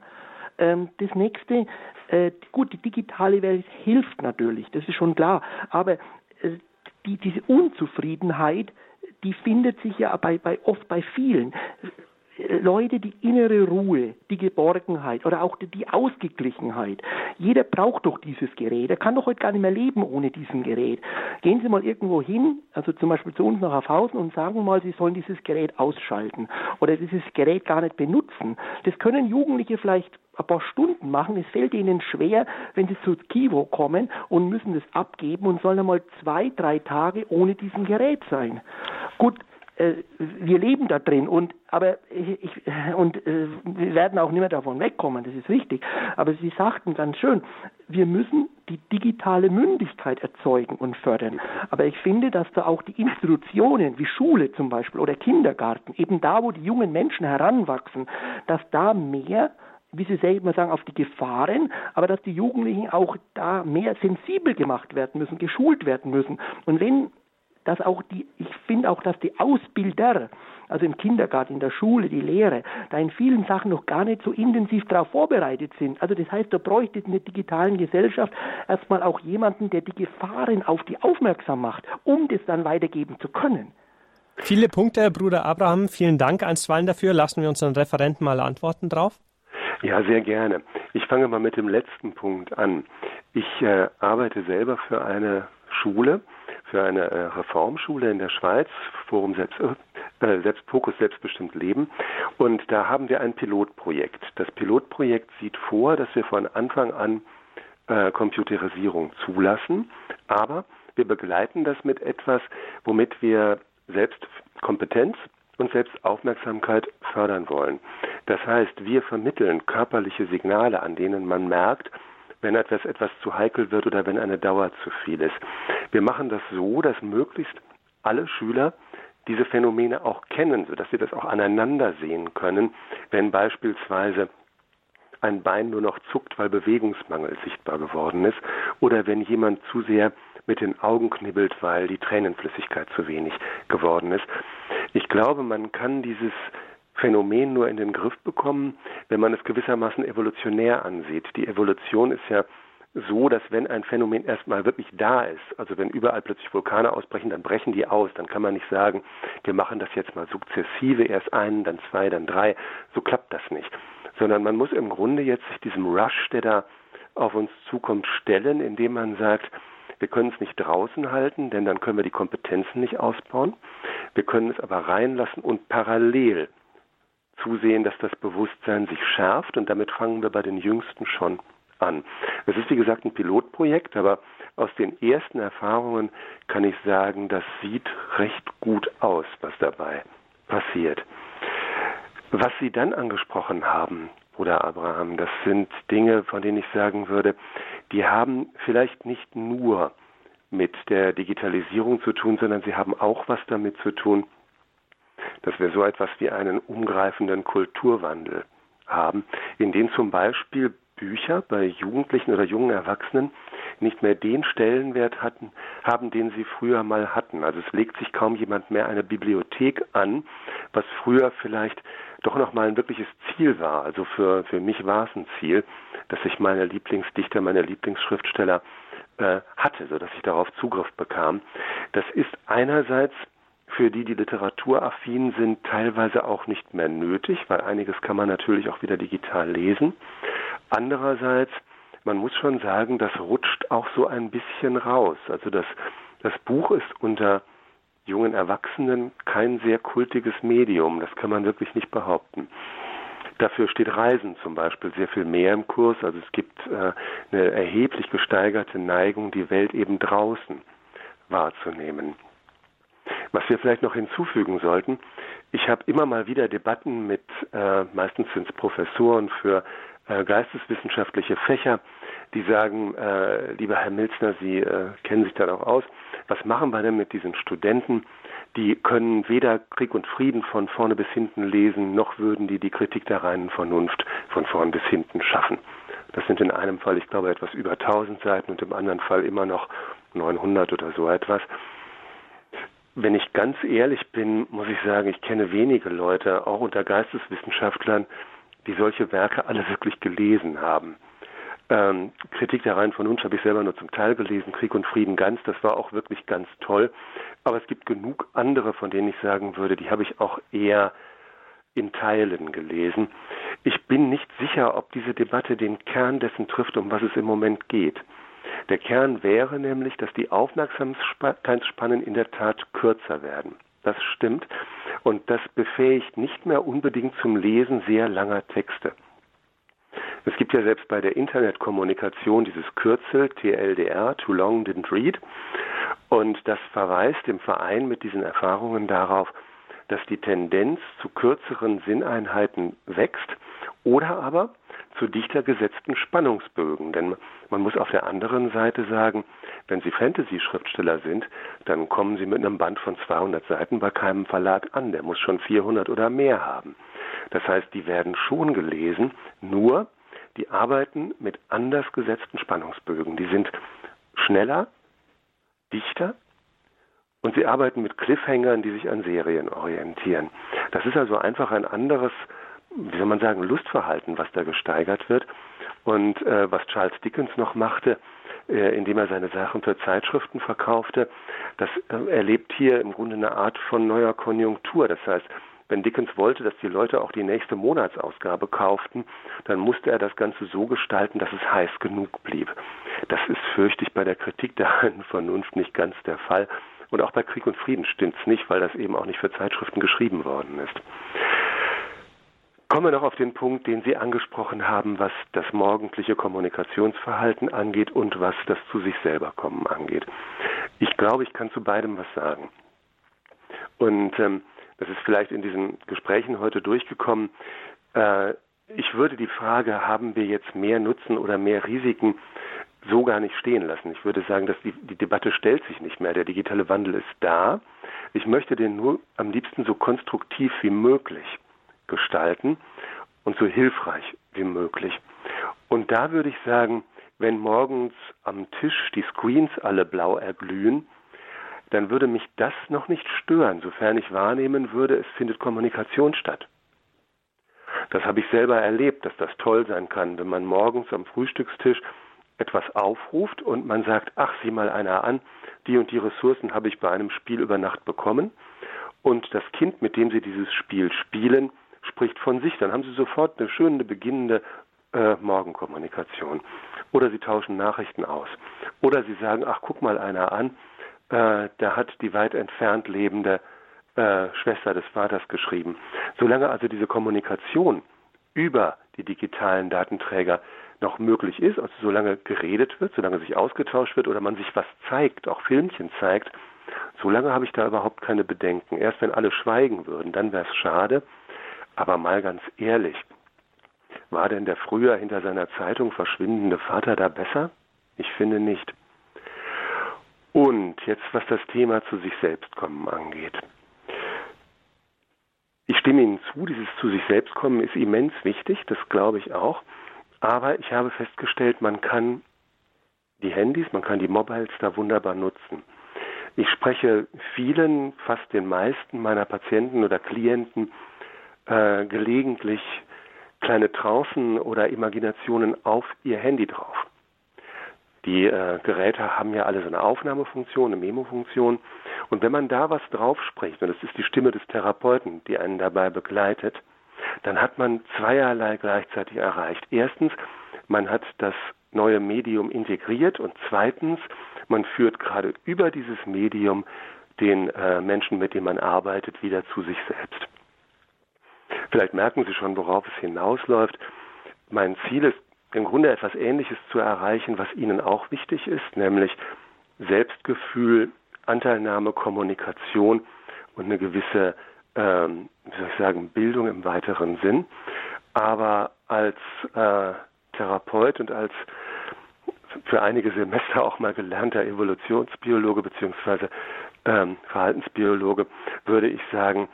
Ähm, das nächste, äh, gut, die digitale Welt hilft natürlich, das ist schon klar, aber äh, die, diese Unzufriedenheit, die findet sich ja bei, bei, oft bei vielen. Leute die innere Ruhe, die Geborgenheit oder auch die Ausgeglichenheit. Jeder braucht doch dieses Gerät. Er kann doch heute gar nicht mehr leben ohne diesen Gerät. Gehen Sie mal irgendwo hin, also zum Beispiel zu uns nach Hafhausen und sagen mal, Sie sollen dieses Gerät ausschalten oder dieses Gerät gar nicht benutzen. Das können Jugendliche vielleicht ein paar Stunden machen. Es fällt ihnen schwer, wenn sie zu Kivo kommen und müssen das abgeben und sollen einmal zwei, drei Tage ohne diesen Gerät sein. Gut, äh, wir leben da drin und aber ich, und äh, wir werden auch nicht mehr davon wegkommen, das ist wichtig. Aber Sie sagten ganz schön, wir müssen die digitale Mündigkeit erzeugen und fördern. Aber ich finde, dass da auch die Institutionen wie Schule zum Beispiel oder Kindergarten, eben da, wo die jungen Menschen heranwachsen, dass da mehr wie Sie selber sagen, auf die Gefahren, aber dass die Jugendlichen auch da mehr sensibel gemacht werden müssen, geschult werden müssen. Und wenn dass auch die, ich finde auch, dass die Ausbilder, also im Kindergarten, in der Schule, die Lehre, da in vielen Sachen noch gar nicht so intensiv darauf vorbereitet sind. Also das heißt, da bräuchte es in der digitalen Gesellschaft erstmal auch jemanden, der die Gefahren auf die aufmerksam macht, um das dann weitergeben zu können. Viele Punkte, Herr Bruder Abraham. Vielen Dank einstweilen dafür. Lassen wir unseren Referenten mal antworten drauf. Ja, sehr gerne. Ich fange mal mit dem letzten Punkt an. Ich äh, arbeite selber für eine Schule für eine äh, Reformschule in der Schweiz, Forum Selbst, äh, Selbst Fokus Selbstbestimmt Leben. Und da haben wir ein Pilotprojekt. Das Pilotprojekt sieht vor, dass wir von Anfang an äh, Computerisierung zulassen, aber wir begleiten das mit etwas, womit wir selbst Kompetenz und selbst Aufmerksamkeit fördern wollen. Das heißt, wir vermitteln körperliche Signale, an denen man merkt, wenn etwas etwas zu heikel wird oder wenn eine Dauer zu viel ist. Wir machen das so, dass möglichst alle Schüler diese Phänomene auch kennen, sodass sie das auch aneinander sehen können, wenn beispielsweise ein Bein nur noch zuckt, weil Bewegungsmangel sichtbar geworden ist, oder wenn jemand zu sehr mit den Augen knibbelt, weil die Tränenflüssigkeit zu wenig geworden ist. Ich glaube, man kann dieses Phänomen nur in den Griff bekommen, wenn man es gewissermaßen evolutionär ansieht. Die Evolution ist ja so, dass wenn ein Phänomen erstmal wirklich da ist, also wenn überall plötzlich Vulkane ausbrechen, dann brechen die aus. Dann kann man nicht sagen, wir machen das jetzt mal sukzessive, erst einen, dann zwei, dann drei. So klappt das nicht. Sondern man muss im Grunde jetzt sich diesem Rush, der da auf uns zukommt, stellen, indem man sagt, wir können es nicht draußen halten, denn dann können wir die Kompetenzen nicht ausbauen. Wir können es aber reinlassen und parallel zusehen, dass das Bewusstsein sich schärft und damit fangen wir bei den Jüngsten schon an. Es ist wie gesagt ein Pilotprojekt, aber aus den ersten Erfahrungen kann ich sagen, das sieht recht gut aus, was dabei passiert. Was Sie dann angesprochen haben, Bruder Abraham, das sind Dinge, von denen ich sagen würde, die haben vielleicht nicht nur mit der Digitalisierung zu tun, sondern sie haben auch was damit zu tun, dass wir so etwas wie einen umgreifenden Kulturwandel haben, in dem zum Beispiel Bücher bei Jugendlichen oder jungen Erwachsenen nicht mehr den Stellenwert hatten, haben, den sie früher mal hatten. Also es legt sich kaum jemand mehr eine Bibliothek an, was früher vielleicht doch noch mal ein wirkliches Ziel war. Also für, für mich war es ein Ziel, dass ich meine Lieblingsdichter, meine Lieblingsschriftsteller äh, hatte, sodass ich darauf Zugriff bekam. Das ist einerseits für die, die literaturaffin sind, teilweise auch nicht mehr nötig, weil einiges kann man natürlich auch wieder digital lesen. Andererseits, man muss schon sagen, das rutscht auch so ein bisschen raus. Also das, das Buch ist unter jungen Erwachsenen kein sehr kultiges Medium. Das kann man wirklich nicht behaupten. Dafür steht Reisen zum Beispiel sehr viel mehr im Kurs. Also es gibt äh, eine erheblich gesteigerte Neigung, die Welt eben draußen wahrzunehmen. Was wir vielleicht noch hinzufügen sollten, ich habe immer mal wieder Debatten mit, äh, meistens sind es Professoren für äh, geisteswissenschaftliche Fächer, die sagen, äh, lieber Herr Milzner, Sie äh, kennen sich da auch aus, was machen wir denn mit diesen Studenten? Die können weder Krieg und Frieden von vorne bis hinten lesen, noch würden die die Kritik der reinen Vernunft von vorn bis hinten schaffen. Das sind in einem Fall, ich glaube, etwas über 1000 Seiten und im anderen Fall immer noch 900 oder so etwas. Wenn ich ganz ehrlich bin, muss ich sagen, ich kenne wenige Leute, auch unter Geisteswissenschaftlern, die solche Werke alle wirklich gelesen haben. Ähm, Kritik der reinen Vernunft habe ich selber nur zum Teil gelesen, Krieg und Frieden ganz, das war auch wirklich ganz toll. Aber es gibt genug andere, von denen ich sagen würde, die habe ich auch eher in Teilen gelesen. Ich bin nicht sicher, ob diese Debatte den Kern dessen trifft, um was es im Moment geht. Der Kern wäre nämlich, dass die Aufmerksamkeitsspannen in der Tat kürzer werden. Das stimmt. Und das befähigt nicht mehr unbedingt zum Lesen sehr langer Texte. Es gibt ja selbst bei der Internetkommunikation dieses Kürzel TLDR, Too Long Didn't Read. Und das verweist im Verein mit diesen Erfahrungen darauf, dass die Tendenz zu kürzeren Sinneinheiten wächst oder aber zu dichter gesetzten Spannungsbögen. Denn man muss auf der anderen Seite sagen, wenn Sie Fantasy-Schriftsteller sind, dann kommen Sie mit einem Band von 200 Seiten bei keinem Verlag an. Der muss schon 400 oder mehr haben. Das heißt, die werden schon gelesen, nur die arbeiten mit anders gesetzten Spannungsbögen. Die sind schneller, dichter und sie arbeiten mit Cliffhangern, die sich an Serien orientieren. Das ist also einfach ein anderes wie soll man sagen, Lustverhalten, was da gesteigert wird. Und äh, was Charles Dickens noch machte, äh, indem er seine Sachen für Zeitschriften verkaufte, das äh, erlebt hier im Grunde eine Art von neuer Konjunktur. Das heißt, wenn Dickens wollte, dass die Leute auch die nächste Monatsausgabe kauften, dann musste er das Ganze so gestalten, dass es heiß genug blieb. Das ist, fürchte ich, bei der Kritik der Vernunft nicht ganz der Fall. Und auch bei Krieg und Frieden stimmt's nicht, weil das eben auch nicht für Zeitschriften geschrieben worden ist. Kommen wir noch auf den Punkt, den Sie angesprochen haben, was das morgendliche Kommunikationsverhalten angeht und was das zu sich selber kommen angeht. Ich glaube, ich kann zu beidem was sagen. Und ähm, das ist vielleicht in diesen Gesprächen heute durchgekommen, äh, ich würde die Frage, haben wir jetzt mehr Nutzen oder mehr Risiken, so gar nicht stehen lassen. Ich würde sagen, dass die, die Debatte stellt sich nicht mehr. Der digitale Wandel ist da. Ich möchte den nur am liebsten so konstruktiv wie möglich gestalten und so hilfreich wie möglich. Und da würde ich sagen, wenn morgens am Tisch die Screens alle blau erglühen, dann würde mich das noch nicht stören, sofern ich wahrnehmen würde, es findet Kommunikation statt. Das habe ich selber erlebt, dass das toll sein kann, wenn man morgens am Frühstückstisch etwas aufruft und man sagt, ach, sieh mal einer an, die und die Ressourcen habe ich bei einem Spiel über Nacht bekommen und das Kind, mit dem Sie dieses Spiel spielen, spricht von sich, dann haben Sie sofort eine schöne beginnende äh, Morgenkommunikation. Oder Sie tauschen Nachrichten aus. Oder Sie sagen, ach, guck mal einer an, äh, da hat die weit entfernt lebende äh, Schwester des Vaters geschrieben. Solange also diese Kommunikation über die digitalen Datenträger noch möglich ist, also solange geredet wird, solange sich ausgetauscht wird oder man sich was zeigt, auch Filmchen zeigt, solange habe ich da überhaupt keine Bedenken. Erst wenn alle schweigen würden, dann wäre es schade. Aber mal ganz ehrlich, war denn der früher hinter seiner Zeitung verschwindende Vater da besser? Ich finde nicht. Und jetzt, was das Thema zu sich selbst kommen angeht. Ich stimme Ihnen zu, dieses zu sich selbst kommen ist immens wichtig, das glaube ich auch. Aber ich habe festgestellt, man kann die Handys, man kann die Mobiles da wunderbar nutzen. Ich spreche vielen, fast den meisten meiner Patienten oder Klienten äh, gelegentlich kleine Trancen oder Imaginationen auf ihr Handy drauf. Die äh, Geräte haben ja alle so eine Aufnahmefunktion, eine Memo-Funktion. Und wenn man da was drauf spricht, und das ist die Stimme des Therapeuten, die einen dabei begleitet, dann hat man zweierlei gleichzeitig erreicht. Erstens, man hat das neue Medium integriert und zweitens, man führt gerade über dieses Medium den äh, Menschen, mit dem man arbeitet, wieder zu sich selbst. Vielleicht merken Sie schon, worauf es hinausläuft. Mein Ziel ist im Grunde etwas Ähnliches zu erreichen, was Ihnen auch wichtig ist, nämlich Selbstgefühl, Anteilnahme, Kommunikation und eine gewisse, ähm, wie soll ich sagen, Bildung im weiteren Sinn. Aber als äh, Therapeut und als für einige Semester auch mal gelernter Evolutionsbiologe beziehungsweise ähm, Verhaltensbiologe würde ich sagen,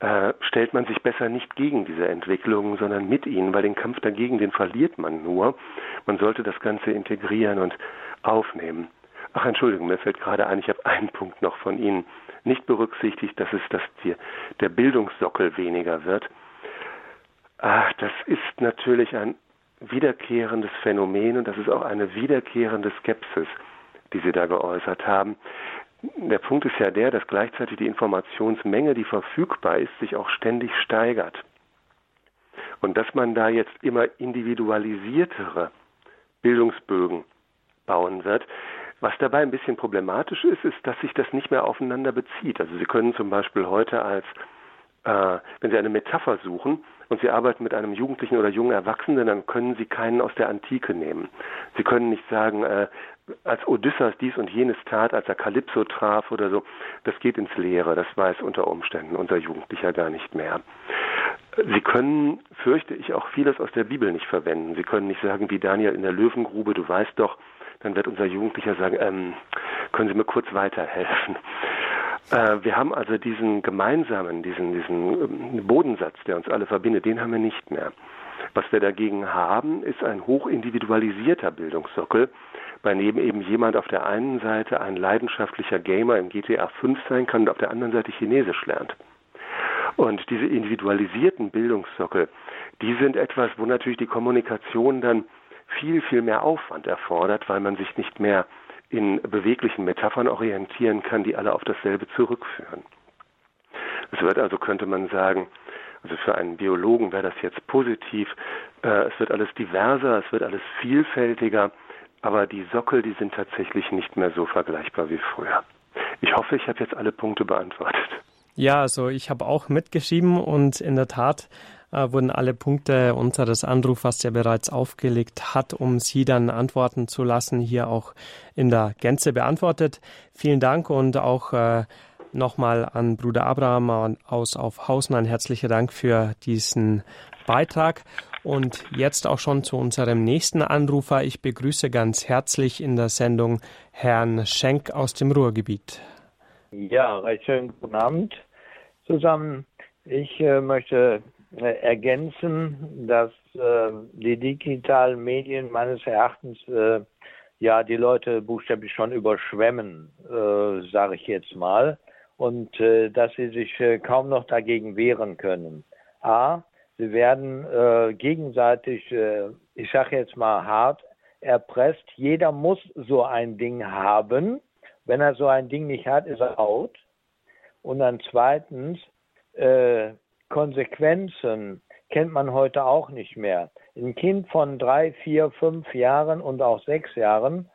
äh, stellt man sich besser nicht gegen diese Entwicklungen, sondern mit ihnen, weil den Kampf dagegen, den verliert man nur. Man sollte das Ganze integrieren und aufnehmen. Ach, Entschuldigung, mir fällt gerade ein, ich habe einen Punkt noch von Ihnen nicht berücksichtigt, das ist, dass die, der Bildungssockel weniger wird. Ach, das ist natürlich ein wiederkehrendes Phänomen und das ist auch eine wiederkehrende Skepsis, die Sie da geäußert haben der Punkt ist ja der, dass gleichzeitig die Informationsmenge, die verfügbar ist, sich auch ständig steigert. Und dass man da jetzt immer individualisiertere Bildungsbögen bauen wird. Was dabei ein bisschen problematisch ist, ist, dass sich das nicht mehr aufeinander bezieht. Also Sie können zum Beispiel heute als, äh, wenn Sie eine Metapher suchen und Sie arbeiten mit einem Jugendlichen oder jungen Erwachsenen, dann können Sie keinen aus der Antike nehmen. Sie können nicht sagen, äh, als Odysseus dies und jenes tat, als er Kalypso traf oder so, das geht ins Leere. Das weiß unter Umständen unser Jugendlicher gar nicht mehr. Sie können, fürchte ich, auch vieles aus der Bibel nicht verwenden. Sie können nicht sagen, wie Daniel in der Löwengrube, du weißt doch, dann wird unser Jugendlicher sagen, ähm, können Sie mir kurz weiterhelfen? Äh, wir haben also diesen gemeinsamen, diesen, diesen ähm, Bodensatz, der uns alle verbindet, den haben wir nicht mehr. Was wir dagegen haben, ist ein hochindividualisierter Bildungssockel, dem eben jemand auf der einen Seite ein leidenschaftlicher Gamer im GTA 5 sein kann und auf der anderen Seite Chinesisch lernt. Und diese individualisierten Bildungssockel, die sind etwas, wo natürlich die Kommunikation dann viel, viel mehr Aufwand erfordert, weil man sich nicht mehr in beweglichen Metaphern orientieren kann, die alle auf dasselbe zurückführen. Es wird also, könnte man sagen, also für einen Biologen wäre das jetzt positiv, äh, es wird alles diverser, es wird alles vielfältiger, aber die Sockel, die sind tatsächlich nicht mehr so vergleichbar wie früher. Ich hoffe, ich habe jetzt alle Punkte beantwortet. Ja, also ich habe auch mitgeschrieben und in der Tat äh, wurden alle Punkte unseres Anrufers, der bereits aufgelegt hat, um Sie dann antworten zu lassen, hier auch in der Gänze beantwortet. Vielen Dank und auch äh, Nochmal an Bruder Abraham aus Aufhausen ein herzlicher Dank für diesen Beitrag. Und jetzt auch schon zu unserem nächsten Anrufer. Ich begrüße ganz herzlich in der Sendung Herrn Schenk aus dem Ruhrgebiet. Ja, recht schönen guten Abend zusammen. Ich äh, möchte äh, ergänzen, dass äh, die digitalen Medien meines Erachtens äh, ja die Leute buchstäblich schon überschwemmen, äh, sage ich jetzt mal, und äh, dass sie sich kaum noch dagegen wehren können. A, sie werden äh, gegenseitig, äh, ich sage jetzt mal hart, erpresst. Jeder muss so ein Ding haben. Wenn er so ein Ding nicht hat, ist er out. Und dann zweitens, äh, Konsequenzen kennt man heute auch nicht mehr. Ein Kind von drei, vier, fünf Jahren und auch sechs Jahren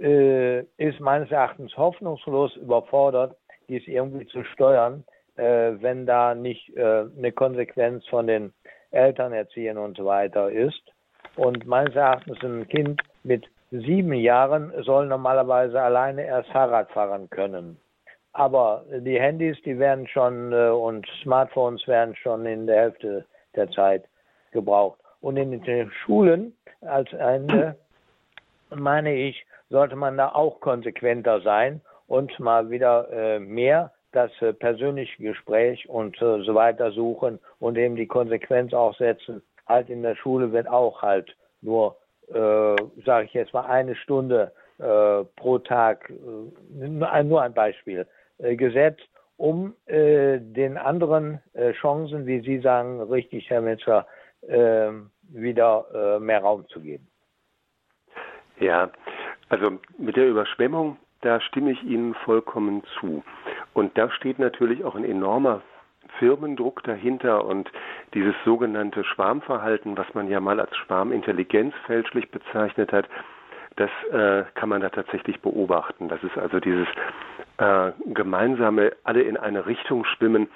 äh, ist meines Erachtens hoffnungslos überfordert, dies irgendwie zu steuern, äh, wenn da nicht äh, eine Konsequenz von den Eltern erziehen und so weiter ist. Und meines Erachtens ein Kind mit sieben Jahren soll normalerweise alleine erst Fahrrad fahren können. Aber die Handys, die werden schon äh, und Smartphones werden schon in der Hälfte der Zeit gebraucht. Und in den Schulen als Ende, meine ich, sollte man da auch konsequenter sein und mal wieder äh, mehr das äh, persönliche Gespräch und äh, so weiter suchen und eben die Konsequenz auch setzen. Halt in der Schule wird auch halt nur, äh, sage ich jetzt mal, eine Stunde äh, pro Tag, äh, nur ein Beispiel, äh, gesetzt, um äh, den anderen Chancen, wie Sie sagen, richtig, Herr Metzger, ähm, wieder mehr Raum zu geben. Ja, also mit der Überschwemmung, da stimme ich Ihnen vollkommen zu. Und da steht natürlich auch ein enormer Firmendruck dahinter und dieses sogenannte Schwarmverhalten, was man ja mal als Schwarmintelligenz fälschlich bezeichnet hat, das äh, kann man da tatsächlich beobachten. Das ist also dieses äh, gemeinsame, alle in eine Richtung schwimmen,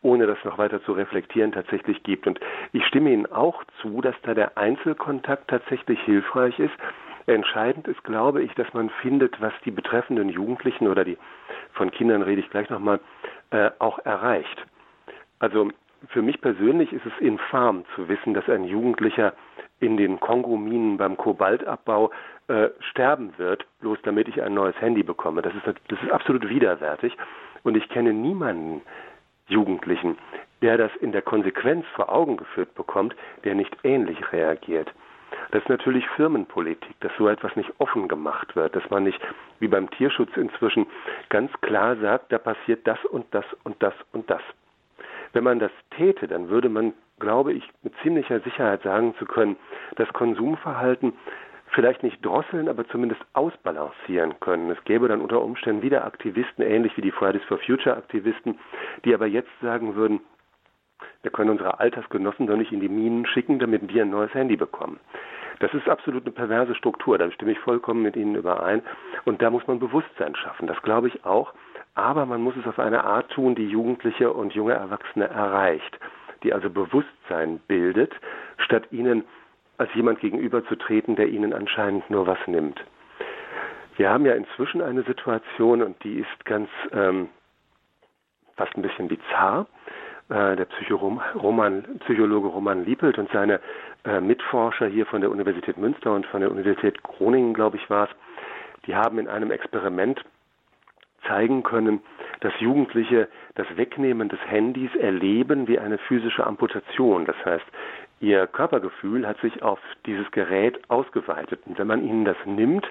ohne das noch weiter zu reflektieren, tatsächlich gibt. Und ich stimme Ihnen auch zu, dass da der Einzelkontakt tatsächlich hilfreich ist. Entscheidend ist, glaube ich, dass man findet, was die betreffenden Jugendlichen oder die von Kindern rede ich gleich nochmal, äh, auch erreicht. Also für mich persönlich ist es infam zu wissen, dass ein Jugendlicher in den Kongo-Minen beim Kobaltabbau äh, sterben wird, bloß damit ich ein neues Handy bekomme. Das ist, das ist absolut widerwärtig. Und ich kenne niemanden Jugendlichen, der das in der Konsequenz vor Augen geführt bekommt, der nicht ähnlich reagiert. Das ist natürlich Firmenpolitik, dass so etwas nicht offen gemacht wird, dass man nicht wie beim Tierschutz inzwischen ganz klar sagt, da passiert das und das und das und das. Wenn man das täte, dann würde man, glaube ich, mit ziemlicher Sicherheit sagen zu können, das Konsumverhalten vielleicht nicht drosseln, aber zumindest ausbalancieren können. Es gäbe dann unter Umständen wieder Aktivisten, ähnlich wie die Fridays for Future Aktivisten, die aber jetzt sagen würden, wir können unsere Altersgenossen doch nicht in die Minen schicken, damit wir ein neues Handy bekommen. Das ist absolut eine perverse Struktur, da stimme ich vollkommen mit Ihnen überein. Und da muss man Bewusstsein schaffen, das glaube ich auch. Aber man muss es auf eine Art tun, die Jugendliche und junge Erwachsene erreicht, die also Bewusstsein bildet, statt ihnen als jemand gegenüberzutreten, der ihnen anscheinend nur was nimmt. Wir haben ja inzwischen eine Situation und die ist ganz ähm, fast ein bisschen bizarr. Äh, der Roman, Psychologe Roman Liepelt und seine äh, Mitforscher hier von der Universität Münster und von der Universität Groningen, glaube ich, war es, die haben in einem Experiment zeigen können, dass Jugendliche das Wegnehmen des Handys erleben wie eine physische Amputation. Das heißt, ihr Körpergefühl hat sich auf dieses Gerät ausgeweitet. Und wenn man ihnen das nimmt,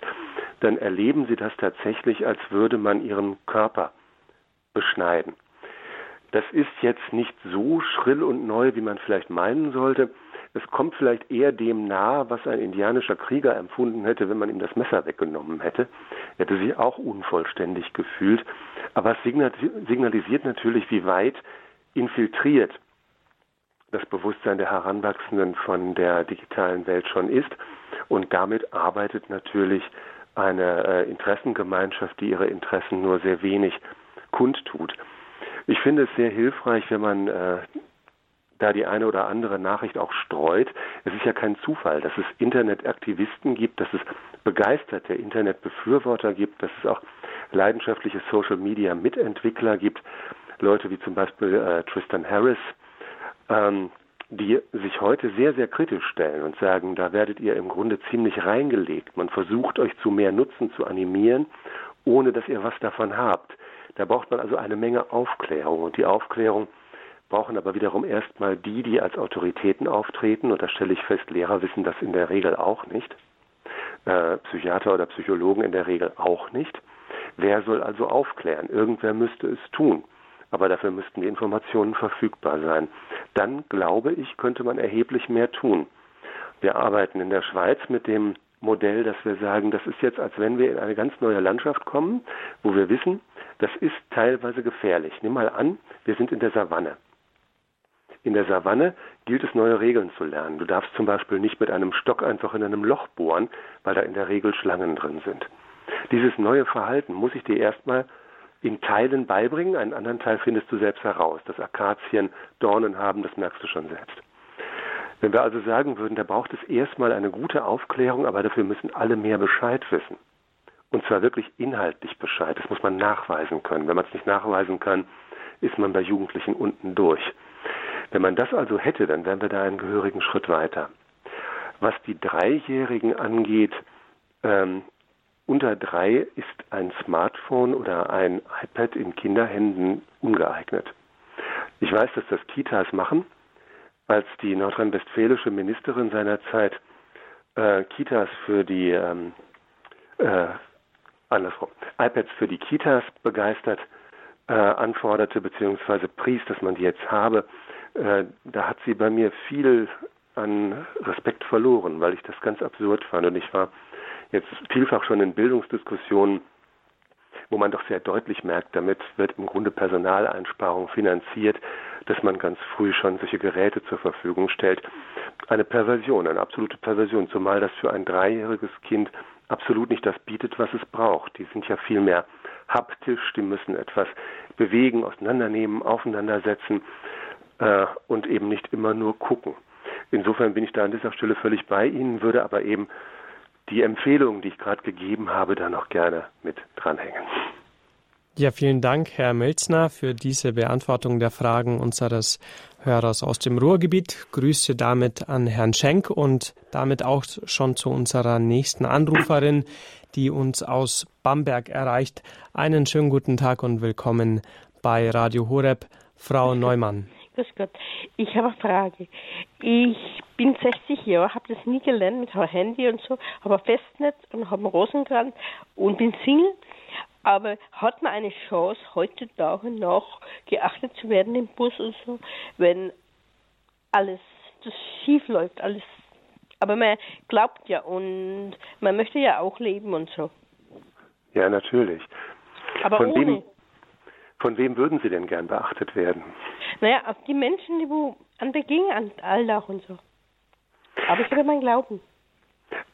dann erleben sie das tatsächlich, als würde man ihren Körper beschneiden. Das ist jetzt nicht so schrill und neu, wie man vielleicht meinen sollte. Es kommt vielleicht eher dem nahe, was ein indianischer Krieger empfunden hätte, wenn man ihm das Messer weggenommen hätte. Er hätte sich auch unvollständig gefühlt. Aber es signalisiert natürlich, wie weit infiltriert das Bewusstsein der Heranwachsenden von der digitalen Welt schon ist. Und damit arbeitet natürlich eine äh, Interessengemeinschaft, die ihre Interessen nur sehr wenig kundtut. Ich finde es sehr hilfreich, wenn man äh, da die eine oder andere Nachricht auch streut. Es ist ja kein Zufall, dass es Internetaktivisten gibt, dass es begeisterte Internetbefürworter gibt, dass es auch leidenschaftliche Social Media Mitentwickler gibt, Leute wie zum Beispiel äh, Tristan Harris, ähm, die sich heute sehr, sehr kritisch stellen und sagen, da werdet ihr im Grunde ziemlich reingelegt. Man versucht euch zu mehr Nutzen zu animieren, ohne dass ihr was davon habt. Da braucht man also eine Menge Aufklärung und die Aufklärung brauchen aber wiederum erstmal die, die als Autoritäten auftreten und da stelle ich fest, Lehrer wissen das in der Regel auch nicht, äh, Psychiater oder Psychologen in der Regel auch nicht. Wer soll also aufklären? Irgendwer müsste es tun aber dafür müssten die Informationen verfügbar sein. Dann, glaube ich, könnte man erheblich mehr tun. Wir arbeiten in der Schweiz mit dem Modell, dass wir sagen, das ist jetzt, als wenn wir in eine ganz neue Landschaft kommen, wo wir wissen, das ist teilweise gefährlich. Nimm mal an, wir sind in der Savanne. In der Savanne gilt es, neue Regeln zu lernen. Du darfst zum Beispiel nicht mit einem Stock einfach in einem Loch bohren, weil da in der Regel Schlangen drin sind. Dieses neue Verhalten muss ich dir erstmal in Teilen beibringen, einen anderen Teil findest du selbst heraus. Dass Akazien Dornen haben, das merkst du schon selbst. Wenn wir also sagen würden, da braucht es erstmal eine gute Aufklärung, aber dafür müssen alle mehr Bescheid wissen. Und zwar wirklich inhaltlich Bescheid. Das muss man nachweisen können. Wenn man es nicht nachweisen kann, ist man bei Jugendlichen unten durch. Wenn man das also hätte, dann wären wir da einen gehörigen Schritt weiter. Was die Dreijährigen angeht, ähm, unter drei ist ein Smartphone oder ein iPad in Kinderhänden ungeeignet. Ich weiß, dass das Kitas machen, als die nordrhein-westfälische Ministerin seinerzeit äh, Kitas für die ähm, äh, andersrum, iPads für die Kitas begeistert äh, anforderte bzw. pries, dass man die jetzt habe, äh, da hat sie bei mir viel an Respekt verloren, weil ich das ganz absurd fand und ich war jetzt vielfach schon in Bildungsdiskussionen, wo man doch sehr deutlich merkt, damit wird im Grunde Personaleinsparung finanziert, dass man ganz früh schon solche Geräte zur Verfügung stellt. Eine Perversion, eine absolute Perversion, zumal das für ein dreijähriges Kind absolut nicht das bietet, was es braucht. Die sind ja viel mehr haptisch, die müssen etwas bewegen, auseinandernehmen, aufeinandersetzen äh, und eben nicht immer nur gucken. Insofern bin ich da an dieser Stelle völlig bei Ihnen, würde aber eben die Empfehlungen, die ich gerade gegeben habe, da noch gerne mit dranhängen. Ja, vielen Dank, Herr Melzner, für diese Beantwortung der Fragen unseres Hörers aus dem Ruhrgebiet. Grüße damit an Herrn Schenk und damit auch schon zu unserer nächsten Anruferin, die uns aus Bamberg erreicht. Einen schönen guten Tag und willkommen bei Radio Horeb, Frau Neumann. Grüß Gott. Ich habe eine Frage. Ich bin 60 Jahre, habe das nie gelernt mit Handy und so, habe ein Festnetz und habe einen Rosenkranz und bin Single. Aber hat man eine Chance, heutzutage noch geachtet zu werden im Bus und so, wenn alles das schief läuft, alles. Aber man glaubt ja und man möchte ja auch leben und so. Ja, natürlich. Aber Von ohne. Wem, von wem würden Sie denn gern beachtet werden? Naja, auf die Menschen, die wo an der Gegend Alltag und so. Aber ich habe mein Glauben.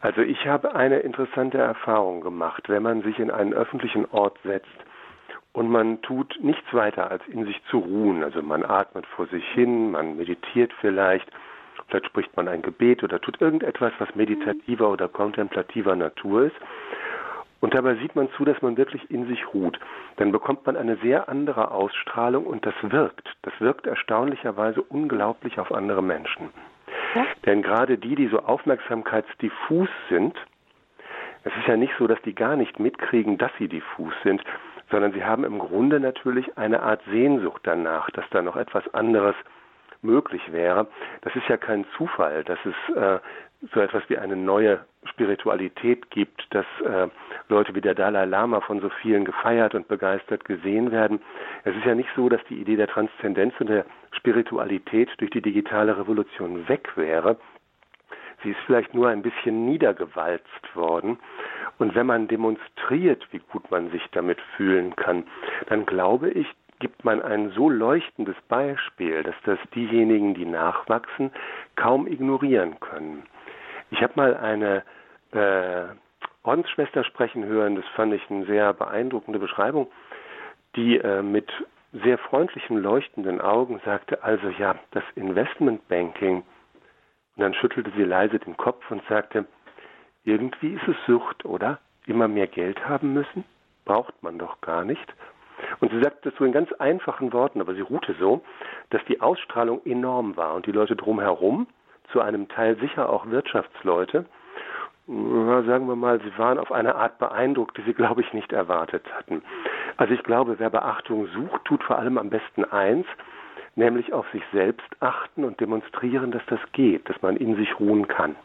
Also ich habe eine interessante Erfahrung gemacht, wenn man sich in einen öffentlichen Ort setzt und man tut nichts weiter, als in sich zu ruhen. Also man atmet vor sich hin, man meditiert vielleicht, vielleicht spricht man ein Gebet oder tut irgendetwas, was meditativer oder kontemplativer Natur ist. Und dabei sieht man zu, dass man wirklich in sich ruht. Dann bekommt man eine sehr andere Ausstrahlung und das wirkt. Das wirkt erstaunlicherweise unglaublich auf andere Menschen. Denn gerade die, die so aufmerksamkeitsdiffus sind, es ist ja nicht so, dass die gar nicht mitkriegen, dass sie diffus sind, sondern sie haben im Grunde natürlich eine Art Sehnsucht danach, dass da noch etwas anderes möglich wäre. Das ist ja kein Zufall, dass es äh, so etwas wie eine neue Spiritualität gibt, dass äh, Leute wie der Dalai Lama von so vielen gefeiert und begeistert gesehen werden. Es ist ja nicht so, dass die Idee der Transzendenz und der Spiritualität durch die digitale Revolution weg wäre. Sie ist vielleicht nur ein bisschen niedergewalzt worden. Und wenn man demonstriert, wie gut man sich damit fühlen kann, dann glaube ich, gibt man ein so leuchtendes Beispiel, dass das diejenigen, die nachwachsen, kaum ignorieren können. Ich habe mal eine äh, Ordensschwester sprechen hören, das fand ich eine sehr beeindruckende Beschreibung, die äh, mit sehr freundlichen, leuchtenden Augen sagte, also ja, das Investmentbanking, und dann schüttelte sie leise den Kopf und sagte, irgendwie ist es Sucht, oder? Immer mehr Geld haben müssen? braucht man doch gar nicht. Und sie sagt das so in ganz einfachen Worten, aber sie ruhte so, dass die Ausstrahlung enorm war und die Leute drumherum, zu einem Teil sicher auch Wirtschaftsleute, sagen wir mal, sie waren auf eine Art beeindruckt, die sie, glaube ich, nicht erwartet hatten. Also ich glaube, wer Beachtung sucht, tut vor allem am besten eins, nämlich auf sich selbst achten und demonstrieren, dass das geht, dass man in sich ruhen kann.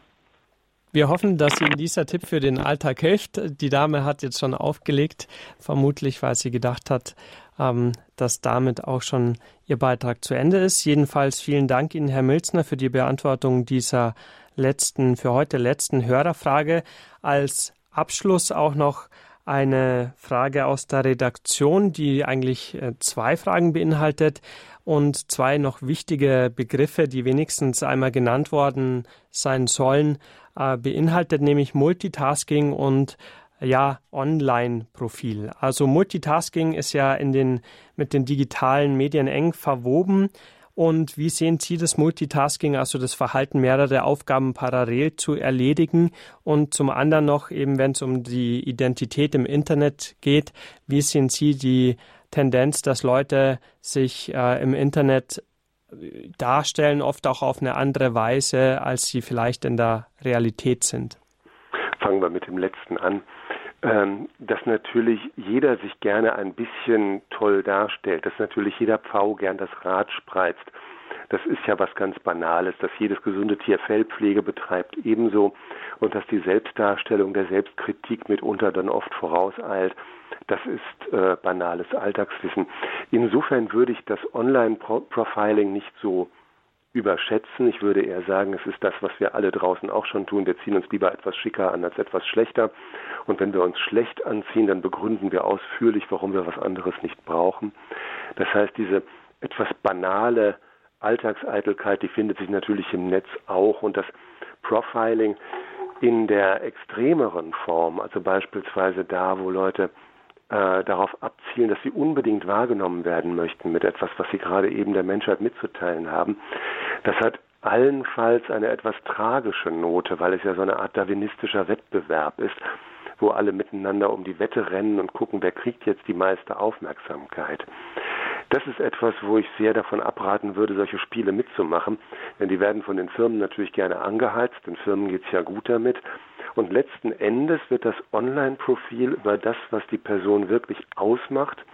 Wir hoffen, dass Ihnen dieser Tipp für den Alltag hilft. Die Dame hat jetzt schon aufgelegt, vermutlich, weil sie gedacht hat, ähm, dass damit auch schon Ihr Beitrag zu Ende ist. Jedenfalls vielen Dank Ihnen, Herr Milzner, für die Beantwortung dieser letzten, für heute letzten Hörerfrage. Als Abschluss auch noch eine Frage aus der Redaktion, die eigentlich äh, zwei Fragen beinhaltet und zwei noch wichtige Begriffe, die wenigstens einmal genannt worden sein sollen, äh, beinhaltet nämlich Multitasking und ja, Online-Profil. Also Multitasking ist ja in den, mit den digitalen Medien eng verwoben. Und wie sehen Sie das Multitasking, also das Verhalten, mehrere Aufgaben parallel zu erledigen? Und zum anderen noch, eben wenn es um die Identität im Internet geht, wie sehen Sie die Tendenz, dass Leute sich äh, im Internet äh, darstellen, oft auch auf eine andere Weise, als sie vielleicht in der Realität sind? Fangen wir mit dem letzten an. Ähm, dass natürlich jeder sich gerne ein bisschen toll darstellt, dass natürlich jeder Pfau gern das Rad spreizt. Das ist ja was ganz Banales, dass jedes gesunde Tier Fellpflege betreibt, ebenso. Und dass die Selbstdarstellung der Selbstkritik mitunter dann oft vorauseilt. Das ist äh, banales Alltagswissen. Insofern würde ich das Online-Profiling nicht so überschätzen. Ich würde eher sagen, es ist das, was wir alle draußen auch schon tun. Wir ziehen uns lieber etwas schicker an als etwas schlechter. Und wenn wir uns schlecht anziehen, dann begründen wir ausführlich, warum wir was anderes nicht brauchen. Das heißt, diese etwas banale Alltagseitelkeit, die findet sich natürlich im Netz auch. Und das Profiling in der extremeren Form, also beispielsweise da, wo Leute äh, darauf abzielen, dass sie unbedingt wahrgenommen werden möchten mit etwas, was sie gerade eben der Menschheit mitzuteilen haben. Das hat allenfalls eine etwas tragische Note, weil es ja so eine Art darwinistischer Wettbewerb ist, wo alle miteinander um die Wette rennen und gucken, wer kriegt jetzt die meiste Aufmerksamkeit. Das ist etwas, wo ich sehr davon abraten würde, solche Spiele mitzumachen, denn die werden von den Firmen natürlich gerne angeheizt, den Firmen geht es ja gut damit, und letzten Endes wird das Online-Profil über das, was die Person wirklich ausmacht,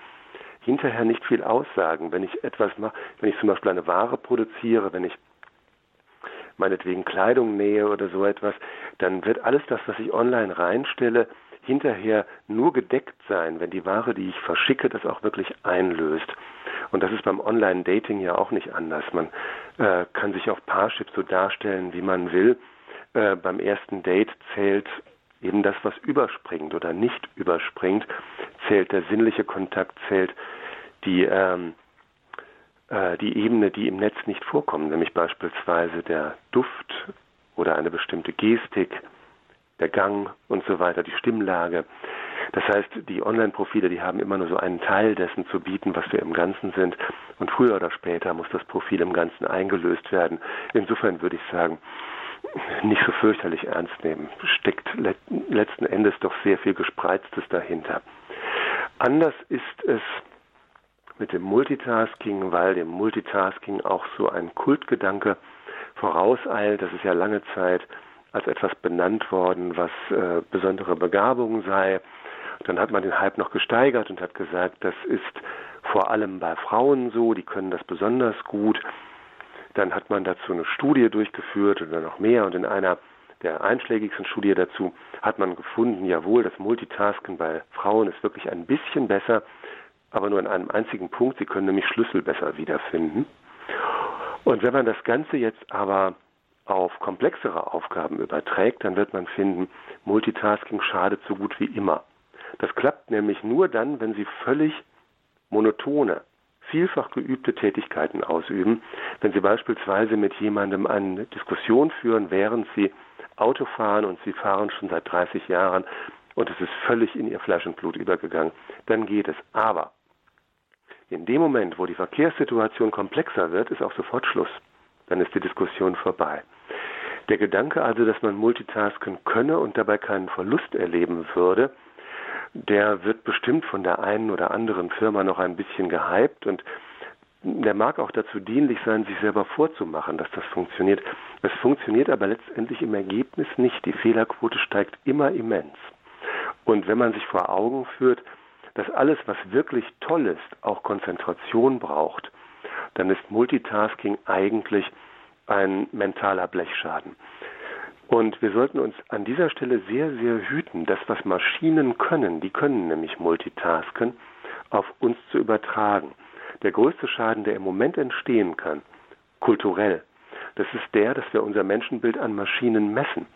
hinterher nicht viel aussagen. Wenn ich etwas mache, wenn ich zum Beispiel eine Ware produziere, wenn ich meinetwegen Kleidung nähe oder so etwas, dann wird alles das, was ich online reinstelle, hinterher nur gedeckt sein, wenn die Ware, die ich verschicke, das auch wirklich einlöst. Und das ist beim Online-Dating ja auch nicht anders. Man äh, kann sich auf Parship so darstellen, wie man will. Äh, beim ersten Date zählt eben das, was überspringt oder nicht überspringt, zählt der sinnliche Kontakt, zählt die, ähm, äh, die Ebene, die im Netz nicht vorkommt, nämlich beispielsweise der Duft oder eine bestimmte Gestik, der Gang und so weiter, die Stimmlage. Das heißt, die Online-Profile, die haben immer nur so einen Teil dessen zu bieten, was wir im Ganzen sind. Und früher oder später muss das Profil im Ganzen eingelöst werden. Insofern würde ich sagen, nicht so fürchterlich ernst nehmen. Steckt letzten Endes doch sehr viel Gespreiztes dahinter. Anders ist es mit dem Multitasking, weil dem Multitasking auch so ein Kultgedanke vorauseilt. Das ist ja lange Zeit als etwas benannt worden, was äh, besondere Begabung sei. Dann hat man den Hype noch gesteigert und hat gesagt, das ist vor allem bei Frauen so, die können das besonders gut. Dann hat man dazu eine Studie durchgeführt oder noch mehr und in einer der einschlägigsten Studie dazu hat man gefunden, jawohl, das Multitasken bei Frauen ist wirklich ein bisschen besser, aber nur in einem einzigen Punkt, sie können nämlich Schlüssel besser wiederfinden. Und wenn man das Ganze jetzt aber auf komplexere Aufgaben überträgt, dann wird man finden, Multitasking schadet so gut wie immer. Das klappt nämlich nur dann, wenn Sie völlig monotone, vielfach geübte Tätigkeiten ausüben, wenn Sie beispielsweise mit jemandem eine Diskussion führen, während Sie Auto fahren und Sie fahren schon seit 30 Jahren und es ist völlig in Ihr Fleisch und Blut übergegangen, dann geht es. Aber in dem Moment, wo die Verkehrssituation komplexer wird, ist auch sofort Schluss. Dann ist die Diskussion vorbei. Der Gedanke also, dass man multitasken könne und dabei keinen Verlust erleben würde, der wird bestimmt von der einen oder anderen Firma noch ein bisschen gehypt und der mag auch dazu dienlich sein, sich selber vorzumachen, dass das funktioniert. Es funktioniert aber letztendlich im Ergebnis nicht. Die Fehlerquote steigt immer immens. Und wenn man sich vor Augen führt, dass alles, was wirklich toll ist, auch Konzentration braucht, dann ist Multitasking eigentlich ein mentaler Blechschaden. Und wir sollten uns an dieser Stelle sehr, sehr hüten, das, was Maschinen können, die können nämlich Multitasken, auf uns zu übertragen. Der größte Schaden, der im Moment entstehen kann, kulturell, das ist der, dass wir unser Menschenbild an Maschinen messen.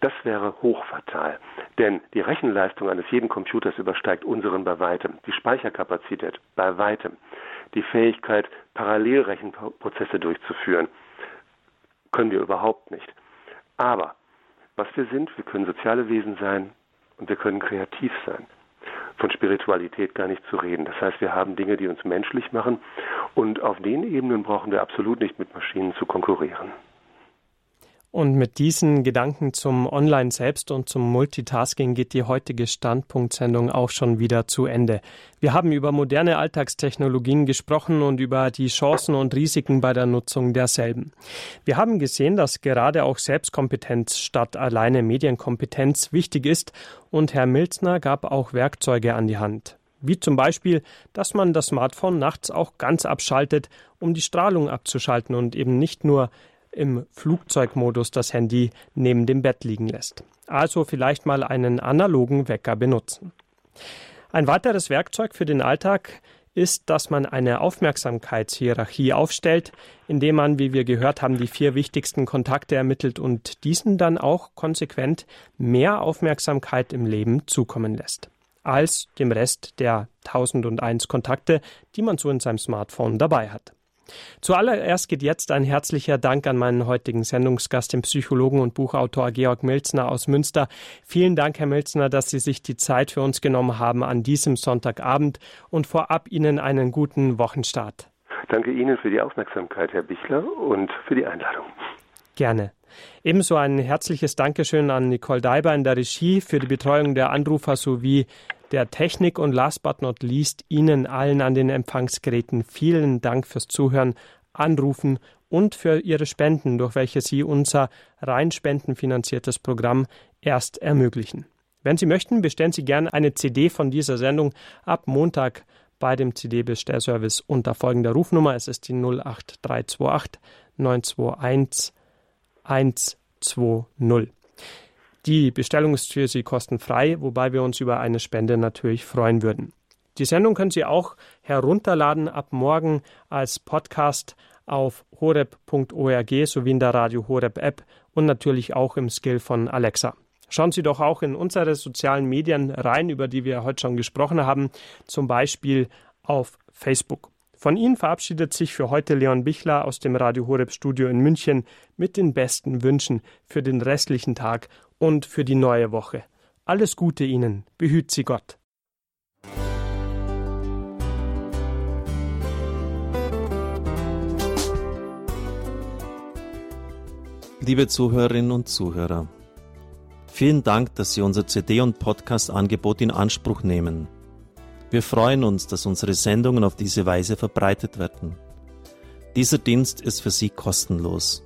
Das wäre hochfatal, denn die Rechenleistung eines jeden Computers übersteigt unseren bei weitem, die Speicherkapazität bei weitem, die Fähigkeit, Parallelrechenprozesse durchzuführen, können wir überhaupt nicht. Aber was wir sind, wir können soziale Wesen sein und wir können kreativ sein. Von Spiritualität gar nicht zu reden. Das heißt, wir haben Dinge, die uns menschlich machen und auf den Ebenen brauchen wir absolut nicht mit Maschinen zu konkurrieren. Und mit diesen Gedanken zum Online selbst und zum Multitasking geht die heutige Standpunktsendung auch schon wieder zu Ende. Wir haben über moderne Alltagstechnologien gesprochen und über die Chancen und Risiken bei der Nutzung derselben. Wir haben gesehen, dass gerade auch Selbstkompetenz statt alleine Medienkompetenz wichtig ist und Herr Milzner gab auch Werkzeuge an die Hand. Wie zum Beispiel, dass man das Smartphone nachts auch ganz abschaltet, um die Strahlung abzuschalten und eben nicht nur im Flugzeugmodus das Handy neben dem Bett liegen lässt. Also vielleicht mal einen analogen Wecker benutzen. Ein weiteres Werkzeug für den Alltag ist, dass man eine Aufmerksamkeitshierarchie aufstellt, indem man, wie wir gehört haben, die vier wichtigsten Kontakte ermittelt und diesen dann auch konsequent mehr Aufmerksamkeit im Leben zukommen lässt als dem Rest der 1001 Kontakte, die man so in seinem Smartphone dabei hat. Zuallererst geht jetzt ein herzlicher Dank an meinen heutigen Sendungsgast, den Psychologen und Buchautor Georg Milzner aus Münster. Vielen Dank, Herr Milzner, dass Sie sich die Zeit für uns genommen haben an diesem Sonntagabend und vorab Ihnen einen guten Wochenstart. Danke Ihnen für die Aufmerksamkeit, Herr Bichler, und für die Einladung. Gerne. Ebenso ein herzliches Dankeschön an Nicole Daiber in der Regie für die Betreuung der Anrufer sowie der Technik und last but not least Ihnen allen an den Empfangsgeräten vielen Dank fürs Zuhören, Anrufen und für Ihre Spenden, durch welche Sie unser rein spendenfinanziertes Programm erst ermöglichen. Wenn Sie möchten, bestellen Sie gerne eine CD von dieser Sendung ab Montag bei dem CD-Bestellservice unter folgender Rufnummer. Es ist die 08328 921 120. Die Bestellung ist für Sie kostenfrei, wobei wir uns über eine Spende natürlich freuen würden. Die Sendung können Sie auch herunterladen ab morgen als Podcast auf horeb.org sowie in der Radio Horeb App und natürlich auch im Skill von Alexa. Schauen Sie doch auch in unsere sozialen Medien rein, über die wir heute schon gesprochen haben, zum Beispiel auf Facebook. Von Ihnen verabschiedet sich für heute Leon Bichler aus dem Radio Horeb Studio in München mit den besten Wünschen für den restlichen Tag und für die neue Woche. Alles Gute Ihnen, behüt Sie Gott. Liebe Zuhörerinnen und Zuhörer, vielen Dank, dass Sie unser CD- und Podcast-Angebot in Anspruch nehmen. Wir freuen uns, dass unsere Sendungen auf diese Weise verbreitet werden. Dieser Dienst ist für Sie kostenlos.